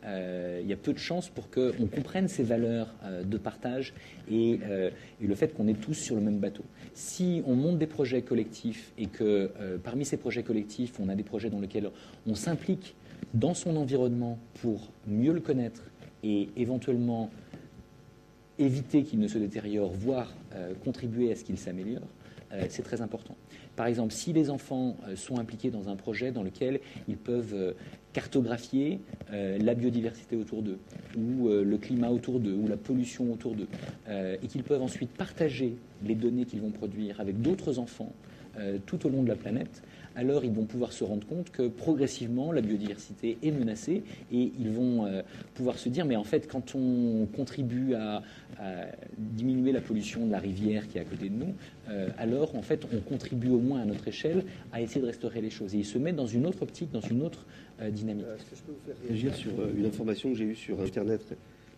euh, il y a peu de chances pour qu'on comprenne ces valeurs euh, de partage euh, et, le fait qu'on est tous sur le même bateau. Si on monte des projets collectifs et que parmi ces projets collectifs, on a des projets dans lesquels on s'implique dans son environnement pour mieux le connaître et éventuellement éviter qu'il ne se détériore, voire contribuer à ce qu'il s'améliore, c'est très important. Par exemple, si les enfants sont impliqués dans un projet dans lequel ils peuvent cartographier euh, la biodiversité autour d'eux, ou euh, le climat autour d'eux, ou la pollution autour d'eux, euh, et qu'ils peuvent ensuite partager les données qu'ils vont produire avec d'autres enfants tout au long de la planète, alors ils vont pouvoir se rendre compte que progressivement la biodiversité est menacée et ils vont euh, pouvoir se dire mais en fait quand on contribue à, diminuer la pollution de la rivière qui est à côté de nous, euh, alors en fait on contribue au moins à notre échelle à essayer de restaurer les choses et ils se mettent dans une autre optique, dans une autre euh, dynamique. Est-ce que je peux vous faire réagir sur une information que j'ai eue sur Internet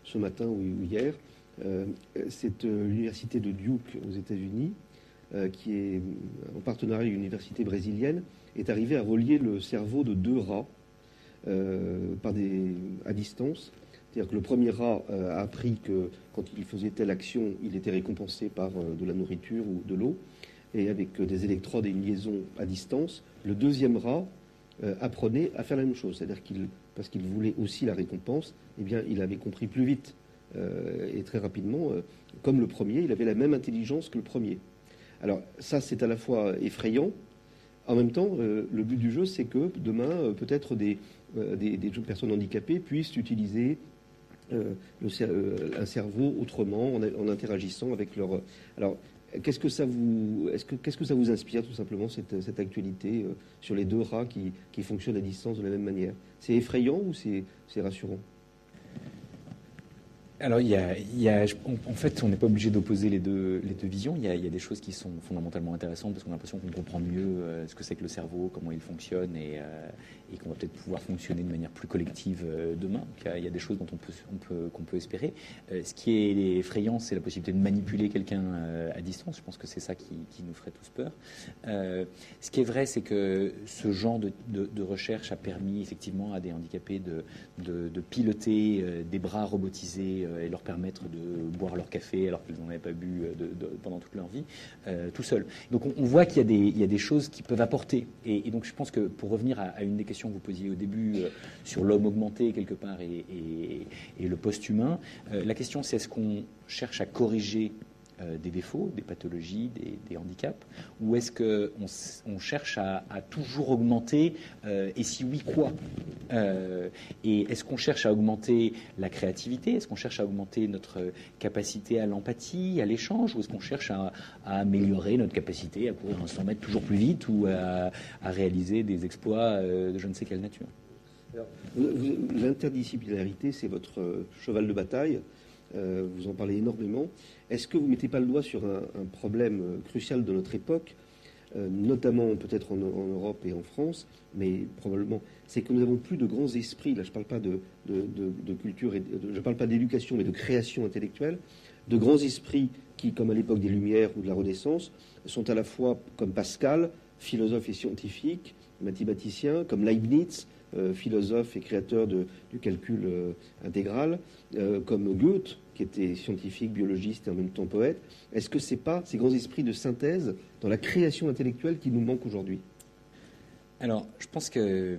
ce matin ou hier C'est l'université de Duke aux États-Unis qui est en partenariat avec l'université brésilienne, est arrivé à relier le cerveau de deux rats euh, par des, à distance. C'est-à-dire que le premier rat euh, a appris que quand il faisait telle action, il était récompensé par de la nourriture ou de l'eau, et avec des électrodes et une liaison à distance. Le deuxième rat apprenait à faire la même chose, c'est-à-dire qu'il, parce qu'il voulait aussi la récompense, eh bien, il avait compris plus vite et très rapidement, comme le premier, il avait la même intelligence que le premier. Alors ça, c'est à la fois effrayant. En même temps, le but du jeu, c'est que demain, peut-être des, des, personnes handicapées puissent utiliser un cerveau autrement, en, interagissant avec leur. Alors, Qu'est-ce que ça vous, inspire tout simplement cette, actualité euh, sur les deux rats qui, fonctionnent à distance de la même manière? C'est effrayant ou c'est rassurant? Alors, en fait, on n'est pas obligé d'opposer les deux, les deux visions. Il y, a, il y, a, des choses qui sont fondamentalement intéressantes parce qu'on a l'impression qu'on comprend mieux euh, ce que c'est que le cerveau, comment il fonctionne et, euh, et qu'on va peut-être pouvoir fonctionner de manière plus collective euh, demain. il y, a, des choses dont on peut, on peut, qu'on peut espérer. Euh, ce qui est effrayant, c'est la possibilité de manipuler quelqu'un euh, à distance. Je pense que c'est ça qui, nous ferait tous peur. ce qui est vrai, c'est que ce genre de, recherche a permis effectivement à des handicapés de, piloter des bras robotisés et leur permettre de boire leur café alors qu'ils n'en avaient pas bu pendant toute leur vie, tout seul. Donc on, voit qu'il y, a des, il y a des choses qui peuvent apporter. Et, donc je pense que pour revenir à une des questions vous posiez au début euh, sur l'homme augmenté quelque part et le post-humain. Euh, la question c'est est-ce qu'on cherche à corriger euh, des défauts, des pathologies, des, handicaps Ou est-ce qu'on on cherche à, toujours augmenter euh, Et si oui, quoi euh, Et est-ce qu'on cherche à augmenter la créativité Est-ce qu'on cherche à augmenter notre capacité à l'empathie, à l'échange Ou est-ce qu'on cherche à, à, améliorer notre capacité à courir un 100 mètres toujours plus vite ou à, réaliser des exploits de je ne sais quelle nature? L'interdisciplinarité, c'est votre cheval de bataille. Euh, vous en parlez énormément. Est-ce que vous ne mettez pas le doigt sur un, problème euh, crucial de notre époque, euh, notamment peut-être en, Europe et en France, mais probablement, c'est que nous n'avons plus de grands esprits. Là, je ne parle pas de, culture, et je parle pas d'éducation, mais de création intellectuelle, de grands esprits qui, comme à l'époque des Lumières ou de la Renaissance, sont à la fois comme Pascal, philosophe et scientifique, mathématicien, comme Leibniz, philosophe et créateur du calcul euh, intégral, euh, comme Goethe, qui était scientifique, biologiste et en même temps poète. Est-ce que ce n'est pas ces grands esprits de synthèse dans la création intellectuelle qui nous manquent aujourd'hui? Alors, je pense que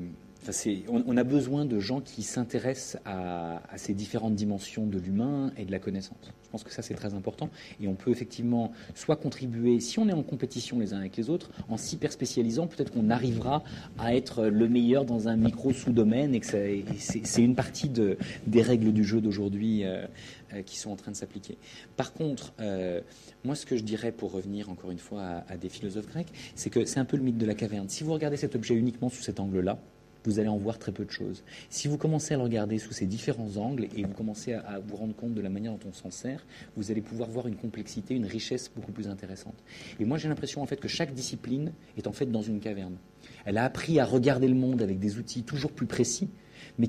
On, a besoin de gens qui s'intéressent à, ces différentes dimensions de l'humain et de la connaissance. Je pense que ça, c'est très important. Et on peut effectivement soit contribuer, si on est en compétition les uns avec les autres, en s'hyper spécialisant, peut-être qu'on arrivera à être le meilleur dans un micro sous-domaine et que c'est une partie de, des règles du jeu d'aujourd'hui euh, euh, qui sont en train de s'appliquer. Par contre, euh, moi, ce que je dirais pour revenir encore une fois à des philosophes grecs, c'est que c'est un peu le mythe de la caverne. Si vous regardez cet objet uniquement sous cet angle-là, vous allez en voir très peu de choses. Si vous commencez à le regarder sous ces différents angles et vous commencez à, vous rendre compte de la manière dont on s'en sert, vous allez pouvoir voir une complexité, une richesse beaucoup plus intéressante. Et moi, j'ai l'impression en fait que chaque discipline est en fait dans une caverne. Elle a appris à regarder le monde avec des outils toujours plus précis, mais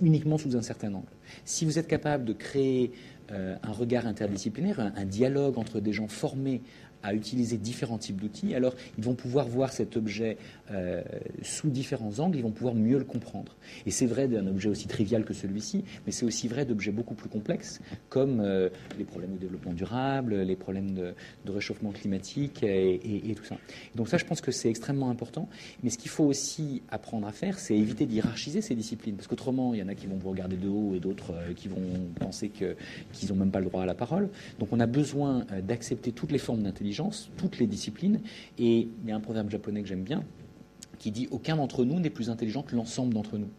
uniquement sous un certain angle. Si vous êtes capable de créer euh, un regard interdisciplinaire, un dialogue entre des gens formés à utiliser différents types d'outils, alors ils vont pouvoir voir cet objet euh, sous différents angles, ils vont pouvoir mieux le comprendre. Et c'est vrai d'un objet aussi trivial que celui-ci, mais c'est aussi vrai d'objets beaucoup plus complexes, comme euh, les problèmes de développement durable, les problèmes de, réchauffement climatique et, tout ça. Donc ça, je pense que c'est extrêmement important. Mais ce qu'il faut aussi apprendre à faire, c'est éviter d'hierarchiser ces disciplines, parce qu'autrement, il y en a qui vont vous regarder de haut et d'autres euh, qui vont penser qu'ils n'ont même pas le droit à la parole. Donc on a besoin d'accepter toutes les formes d'intelligence toutes les disciplines. Et il y a un proverbe japonais que j'aime bien qui dit aucun d'entre nous n'est plus intelligent que l'ensemble d'entre nous.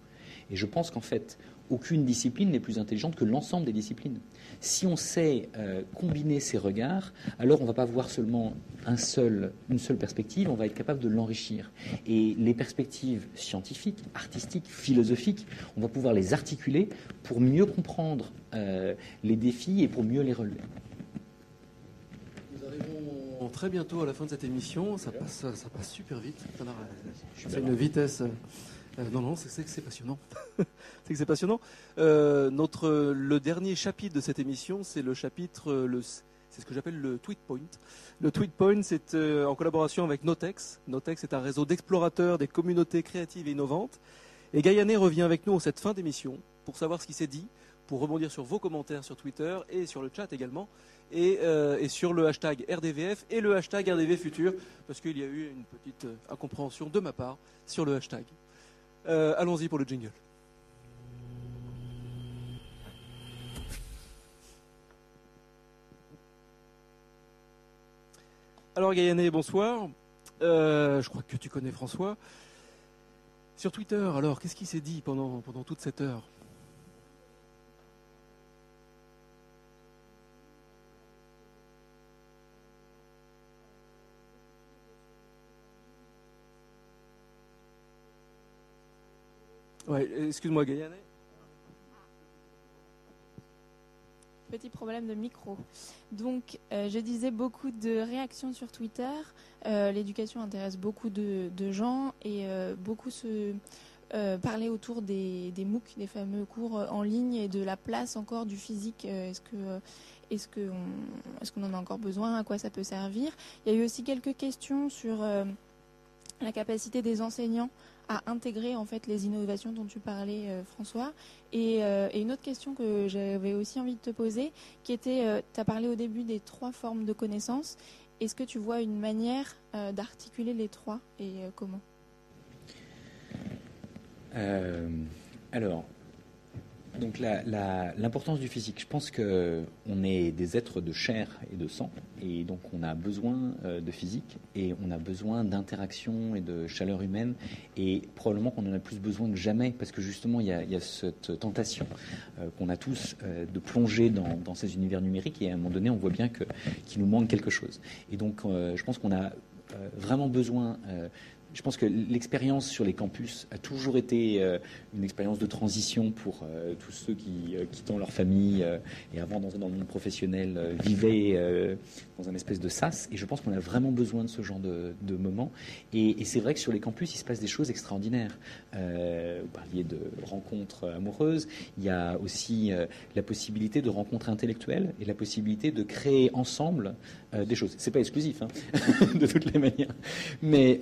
Et je pense qu'en fait, aucune discipline n'est plus intelligente que l'ensemble des disciplines. Si on sait euh, combiner ces regards, alors on ne va pas voir seulement un seul, une seule perspective, on va être capable de l'enrichir. Et les perspectives scientifiques, artistiques, philosophiques, on va pouvoir les articuler pour mieux comprendre euh, les défis et pour mieux les relever très bientôt à la fin de cette émission. Ça passe, ça passe super vite. C'est une vitesse. Euh, non, non, c'est que c'est passionnant. c'est que c'est passionnant. Euh, notre, le dernier chapitre de cette émission, c'est le chapitre, le, c'est ce que j'appelle le tweet point. Le tweet point, c'est euh, en collaboration avec Notex. Notex est un réseau d'explorateurs des communautés créatives et innovantes. Et Gaillané revient avec nous en cette fin d'émission pour savoir ce qui s'est dit, pour rebondir sur vos commentaires sur Twitter et sur le chat également euh, et, sur le hashtag RDVF et le hashtag RDV Futur, parce qu'il y a eu une petite euh, incompréhension de ma part sur le hashtag. Euh, allons-y pour le jingle. Alors Gaïané, bonsoir. Je crois que tu connais François. Sur Twitter, alors, qu'est-ce qui s'est dit pendant, pendant toute cette heure? Ouais, excuse-moi Gaïané. Petit problème de micro. Donc, euh, je disais beaucoup de réactions sur Twitter. Euh, l'éducation intéresse beaucoup de, gens et euh, beaucoup se parler autour des, des, MOOC, des fameux cours en ligne et de la place encore du physique. est-ce qu'on en a encore besoin? À quoi ça peut servir? Il y a eu aussi quelques questions sur la capacité des enseignants à intégrer en fait les innovations dont tu parlais, euh, François. Euh, et, une autre question que j'avais aussi envie de te poser, qui était, euh, tu as parlé au début des trois formes de connaissances. Est-ce que tu vois une manière d'articuler les trois et comment? Alors, donc l'importance du physique, je pense qu'on est des êtres de chair et de sang, et donc on a besoin euh, de physique, et on a besoin d'interaction et de chaleur humaine, et probablement qu'on en a plus besoin que jamais, parce que justement il y a, cette tentation euh, qu'on a tous euh, de plonger dans, ces univers numériques, et à un moment donné on voit bien qu'il nous manque quelque chose. Et donc je pense qu'on a vraiment besoin je pense que l'expérience sur les campus a toujours été euh, une expérience de transition pour euh, tous ceux qui, euh, quittant leur famille et avant dans, dans, le monde professionnel, vivaient dans un espèce de sas. Et je pense qu'on a vraiment besoin de ce genre de, de moments. Et, c'est vrai que sur les campus, il se passe des choses extraordinaires. vous parliez de rencontres amoureuses. Il y a aussi la possibilité de rencontres intellectuelles et la possibilité de créer ensemble des choses. C'est pas exclusif, hein, de toutes les manières. Mais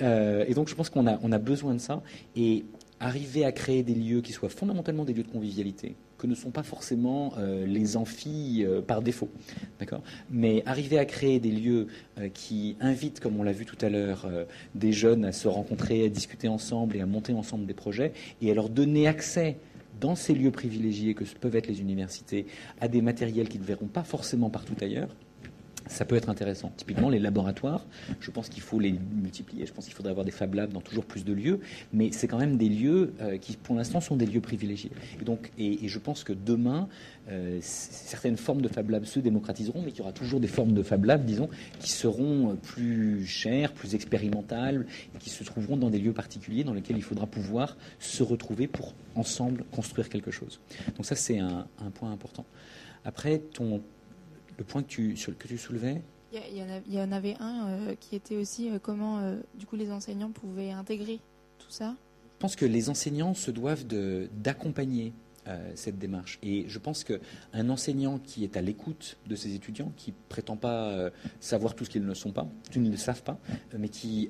et donc je pense qu'on a, on a besoin de ça. Et arriver à créer des lieux qui soient fondamentalement des lieux de convivialité, que ne sont pas forcément euh, les amphis euh, par défaut, d'accord? Mais arriver à créer des lieux euh, qui invitent, comme on l'a vu tout à l'heure, des jeunes à se rencontrer, à discuter ensemble et à monter ensemble des projets, et à leur donner accès dans ces lieux privilégiés que peuvent être les universités à des matériels qu'ils ne verront pas forcément partout ailleurs, ça peut être intéressant. Typiquement, les laboratoires, je pense qu'il faut les multiplier. Je pense qu'il faudrait avoir des Fab Labs dans toujours plus de lieux, mais c'est quand même des lieux euh, qui, pour l'instant, sont des lieux privilégiés. Et donc, et, je pense que demain, euh, certaines formes de Fab Labs se démocratiseront, mais qu'il y aura toujours des formes de Fab Labs, disons, qui seront plus chères, plus expérimentales, et qui se trouveront dans des lieux particuliers dans lesquels il faudra pouvoir se retrouver pour ensemble construire quelque chose. Donc ça, c'est un point important. Après, ton le point que tu, sur, que tu soulevais il y, en avait un euh, qui était aussi euh, comment euh, du coup les enseignants pouvaient intégrer tout ça. Je pense que les enseignants se doivent d'accompagner cette démarche. Et je pense qu'un enseignant qui est à l'écoute de ses étudiants, qui prétend pas savoir tout ce qu'ils ne sont pas, qu'ils ne savent pas, mais qui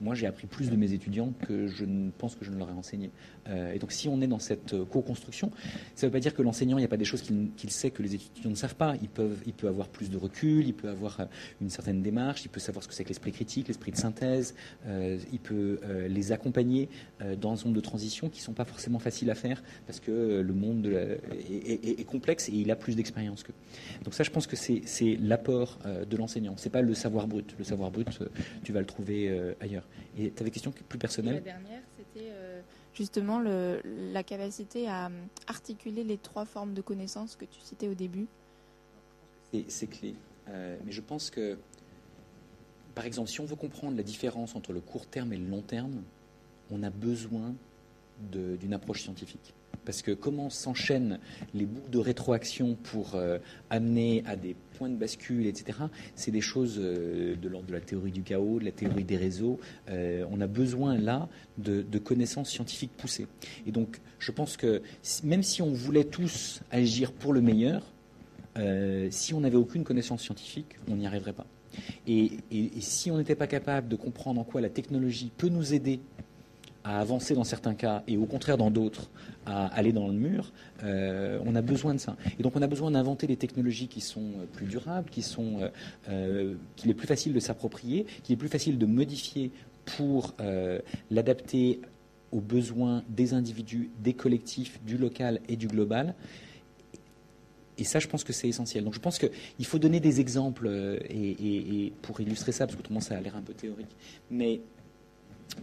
moi, j'ai appris plus de mes étudiants que je ne pense que je ne leur ai enseigné. Euh, et donc, si on est dans cette euh, co-construction, ça ne veut pas dire que l'enseignant, il n'y a pas des choses qu'il sait que les étudiants ne savent pas. Il peut, avoir plus de recul, il peut avoir euh, une certaine démarche, il peut savoir ce que c'est que l'esprit critique, l'esprit de synthèse, il peut les accompagner dans une zone de transition qui ne sont pas forcément faciles à faire parce que le monde est, complexe et il a plus d'expérience qu'eux. Donc ça, je pense que c'est l'apport de l'enseignant. Ce n'est pas le savoir brut. Le savoir brut, tu vas le trouver ailleurs. Et tu avais question plus personnelle La dernière, c'était euh, justement le, la capacité à euh, articuler les trois formes de connaissances que tu citais au début. C'est clé. Euh, mais je pense que, par exemple, si on veut comprendre la différence entre le court terme et le long terme, on a besoin d'une approche scientifique. Parce que comment s'enchaînent les boucles de rétroaction pour euh, amener à des points de bascule, etc., c'est des choses euh, de l'ordre de la théorie du chaos, de la théorie des réseaux. Euh, on a besoin là de, connaissances scientifiques poussées. Et donc, je pense que même si on voulait tous agir pour le meilleur, si on n'avait aucune connaissance scientifique, on n'y arriverait pas. et si on n'était pas capable de comprendre en quoi la technologie peut nous aider à avancer dans certains cas et au contraire dans d'autres à aller dans le mur, euh, on a besoin de ça. Et donc on a besoin d'inventer des technologies qui sont euh, plus durables, qui sont, euh, qu'il est plus facile de s'approprier, qu'il est plus facile de modifier pour l'adapter aux besoins des individus, des collectifs, du local et du global. et ça, je pense que c'est essentiel. Donc je pense qu'il faut donner des exemples et, pour illustrer ça, parce qu'autrement ça a l'air un peu théorique. Mais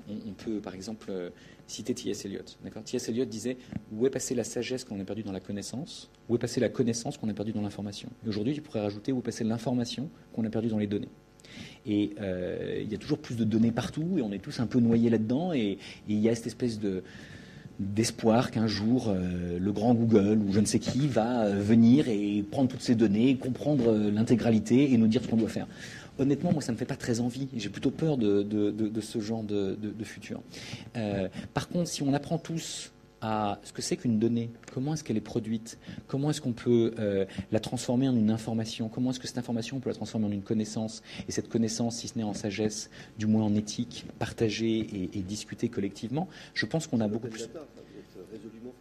on, peut, par exemple, euh, citer T.S. Eliot. T.S. Eliot disait Où est passée la sagesse qu'on a perdue dans la connaissance? Où est passée la connaissance qu'on a perdue dans l'information? Aujourd'hui, tu pourrais rajouter Où est passée l'information qu'on a perdue dans les données? Et euh, il y a toujours plus de données partout, et on est tous un peu noyés là-dedans, et, il y a cette espèce de, d'espoir qu'un jour euh, le grand Google ou je ne sais qui va venir et prendre toutes ces données, comprendre l'intégralité et nous dire ce qu'on doit faire honnêtement, moi, ça ne me fait pas très envie. J'ai plutôt peur de, ce genre de, futur. Euh, par contre, si on apprend tous à ce que c'est qu'une donnée, comment est-ce qu'elle est produite, comment est-ce qu'on peut euh, la transformer en une information, comment est-ce que cette information on peut la transformer en une connaissance, et cette connaissance, si ce n'est en sagesse, du moins en éthique, partagée et, discutée collectivement, je pense qu'on a beaucoup plus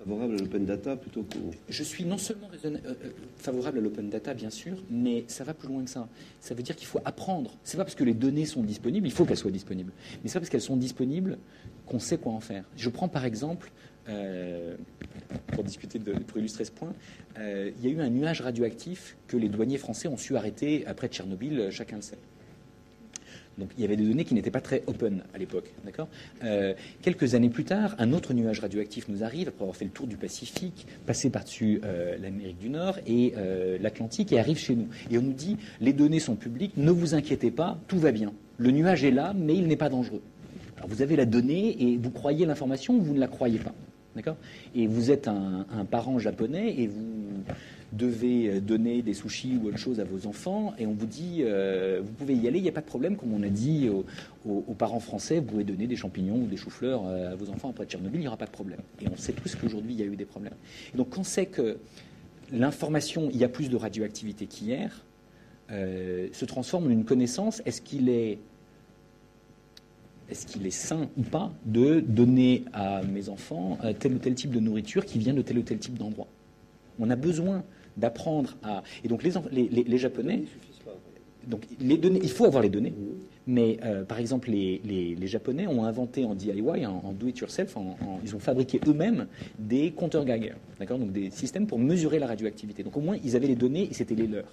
favorable à l'open data plutôt. Je suis non seulement euh, euh, favorable à l'open data, bien sûr, mais ça va plus loin que ça. Ça veut dire qu'il faut apprendre. C'est pas parce que les données sont disponibles, il faut qu'elles soient disponibles. Mais c'est pas parce qu'elles sont disponibles qu'on sait quoi en faire. Je prends par exemple, euh, pour discuter, pour illustrer ce point, il y a eu un nuage radioactif que les douaniers français ont su arrêter après Tchernobyl, chacun le sait. Donc il y avait des données qui n'étaient pas très open à l'époque. Euh, quelques années plus tard, un autre nuage radioactif nous arrive, après avoir fait le tour du Pacifique, passé par-dessus euh, l'Amérique du Nord et euh, l'Atlantique, et arrive chez nous. Et on nous dit, les données sont publiques, ne vous inquiétez pas, tout va bien. Le nuage est là, mais il n'est pas dangereux. Alors vous avez la donnée et vous croyez l'information ou vous ne la croyez pas. D'accord? Et vous êtes un parent japonais et vous devez euh, donner des sushis ou autre chose à vos enfants, et on vous dit, euh, vous pouvez y aller, il n'y a pas de problème, comme on a dit aux, parents français, vous pouvez donner des champignons ou des choux-fleurs euh, à vos enfants après Tchernobyl, il n'y aura pas de problème. Et on sait tous qu'aujourd'hui, il y a eu des problèmes. donc quand c'est que l'information, il y a plus de radioactivité qu'hier, se transforme en une connaissance, est-ce qu'il est est-ce qu'il est sain ou pas de donner à mes enfants tel ou tel type de nourriture qui vient de tel ou tel type d'endroit? On a besoin d'apprendre à. Et donc les, les, Japonais. Donc les données, il faut avoir les données. Mais euh, par exemple, les, les, Japonais ont inventé en DIY, en, do it yourself, ils ont fabriqué eux-mêmes des compteurs Geiger, d'accord, donc des systèmes pour mesurer la radioactivité. Donc au moins ils avaient les données et c'était les leurs.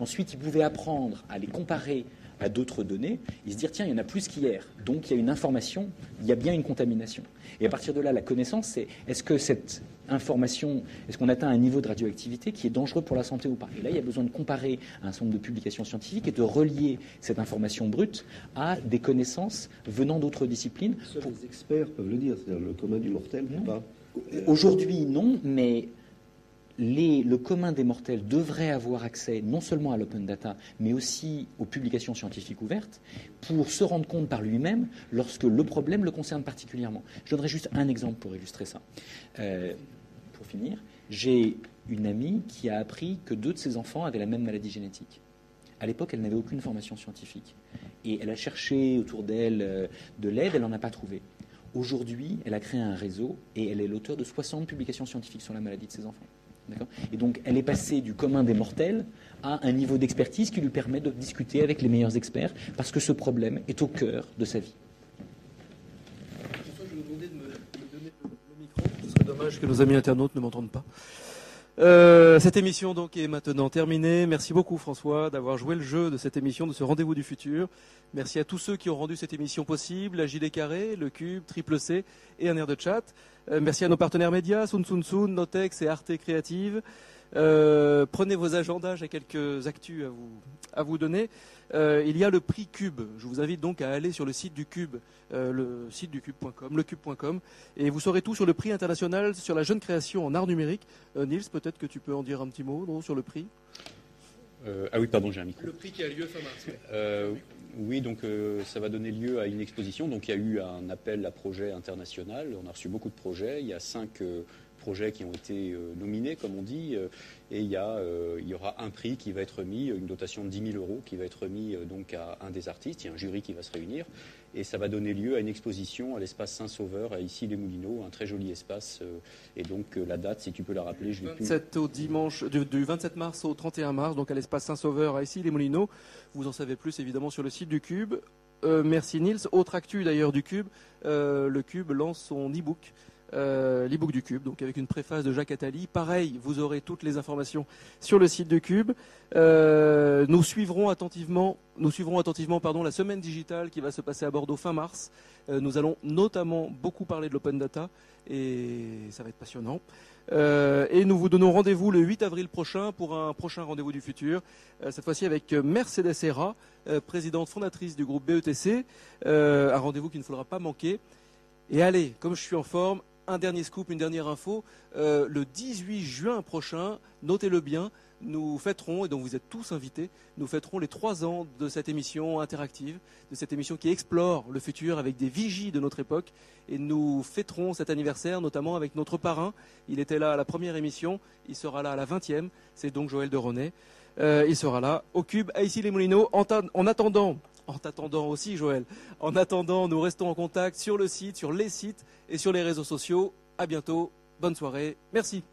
Ensuite, ils pouvaient apprendre à les comparer à d'autres données et se dire tiens, il y en a plus qu'hier. Donc il y a une information, il y a bien une contamination. Et à partir de là, la connaissance, c'est est-ce que cette information, est-ce qu'on atteint un niveau de radioactivité qui est dangereux pour la santé ou pas? Et là, il y a besoin de comparer un certain nombre de publications scientifiques et de relier cette information brute à des connaissances venant d'autres disciplines. Seuls les experts peuvent le dire, c'est-à-dire le commun du mortel, pas Aujourd'hui, non, mais le commun des mortels devrait avoir accès non seulement à l'open data, mais aussi aux publications scientifiques ouvertes, pour se rendre compte par lui-même lorsque le problème le concerne particulièrement. Je donnerai juste un exemple pour illustrer ça. Euh, pour finir, j'ai une amie qui a appris que deux de ses enfants avaient la même maladie génétique. À l'époque, elle n'avait aucune formation scientifique. Et elle a cherché autour d'elle euh, de l'aide, elle n'en a pas trouvé. Aujourd'hui, elle a créé un réseau et elle est l'auteur de 60 publications scientifiques sur la maladie de ses enfants. Et donc, elle est passée du commun des mortels à un niveau d'expertise qui lui permet de discuter avec les meilleurs experts, parce que ce problème est au cœur de sa vie. Je dommage que nos amis internautes ne m'entendent pas. Euh, cette émission donc est maintenant terminée. Merci beaucoup François d'avoir joué le jeu de cette émission, de ce rendez-vous du futur. Merci à tous ceux qui ont rendu cette émission possible, la JD Carré, le Cube, Triple C et un air de chat. Euh, merci à nos partenaires médias, Sun Sun Sun, Notex et Arte Créative. Euh, prenez vos agendas, j'ai quelques actus à vous, à vous donner. Euh, il y a le prix Cube. Je vous invite donc à aller sur le site du Cube, euh, le site du Cube.com, lecube.com, et vous saurez tout sur le prix international sur la jeune création en art numérique. Nils, peut-être que tu peux en dire un petit mot sur le prix? Ah oui, pardon, j'ai un micro. Le prix qui a lieu fin mars. Oui, donc ça va donner lieu à une exposition. Donc il y a eu un appel à projet international. On a reçu beaucoup de projets. Il y a cinq projets qui ont été euh, nominés, comme on dit, euh, et il y, euh, il y, aura un prix qui va être mis, une dotation de 10 000 euros qui va être mis donc à un des artistes. Il y a un jury qui va se réunir, et ça va donner lieu à une exposition à l'espace Saint-Sauveur, à ici les Moulineaux, un très joli espace. et donc la date, si tu peux la rappeler, je 27 au dimanche, du, 27 mars au 31 mars, donc à l'espace Saint-Sauveur, à ici les Moulineaux. Vous en savez plus évidemment sur le site du Cube. merci Nils. Autre actu d'ailleurs du Cube, le Cube lance son e-book euh, l'e-book du Cube, donc avec une préface de Jacques Attali. Pareil, vous aurez toutes les informations sur le site du Cube. Euh, nous suivrons attentivement, nous suivrons attentivement pardon, la semaine digitale qui va se passer à Bordeaux fin mars. Euh, nous allons notamment beaucoup parler de l'open data et ça va être passionnant. Euh, et nous vous donnons rendez-vous le 8 avril prochain pour un prochain rendez-vous du futur, cette fois-ci avec Mercedes Serra, présidente fondatrice du groupe BETC, un rendez-vous qu'il ne faudra pas manquer. Et allez, comme je suis en forme, un dernier scoop, une dernière info. le 18 juin prochain, notez-le bien, nous fêterons, et dont vous êtes tous invités, nous fêterons les trois ans de cette émission interactive, de cette émission qui explore le futur avec des vigies de notre époque. Et nous fêterons cet anniversaire notamment avec notre parrain. Il était là à la première émission, il sera là à la vingtième. C'est donc Joël de René. Euh, il sera là au Cube, à ici les Moulineaux. En attendant, en t'attendant aussi Joël, en attendant, nous restons en contact sur le site, sur les sites et sur les réseaux sociaux. À bientôt. Bonne soirée. Merci.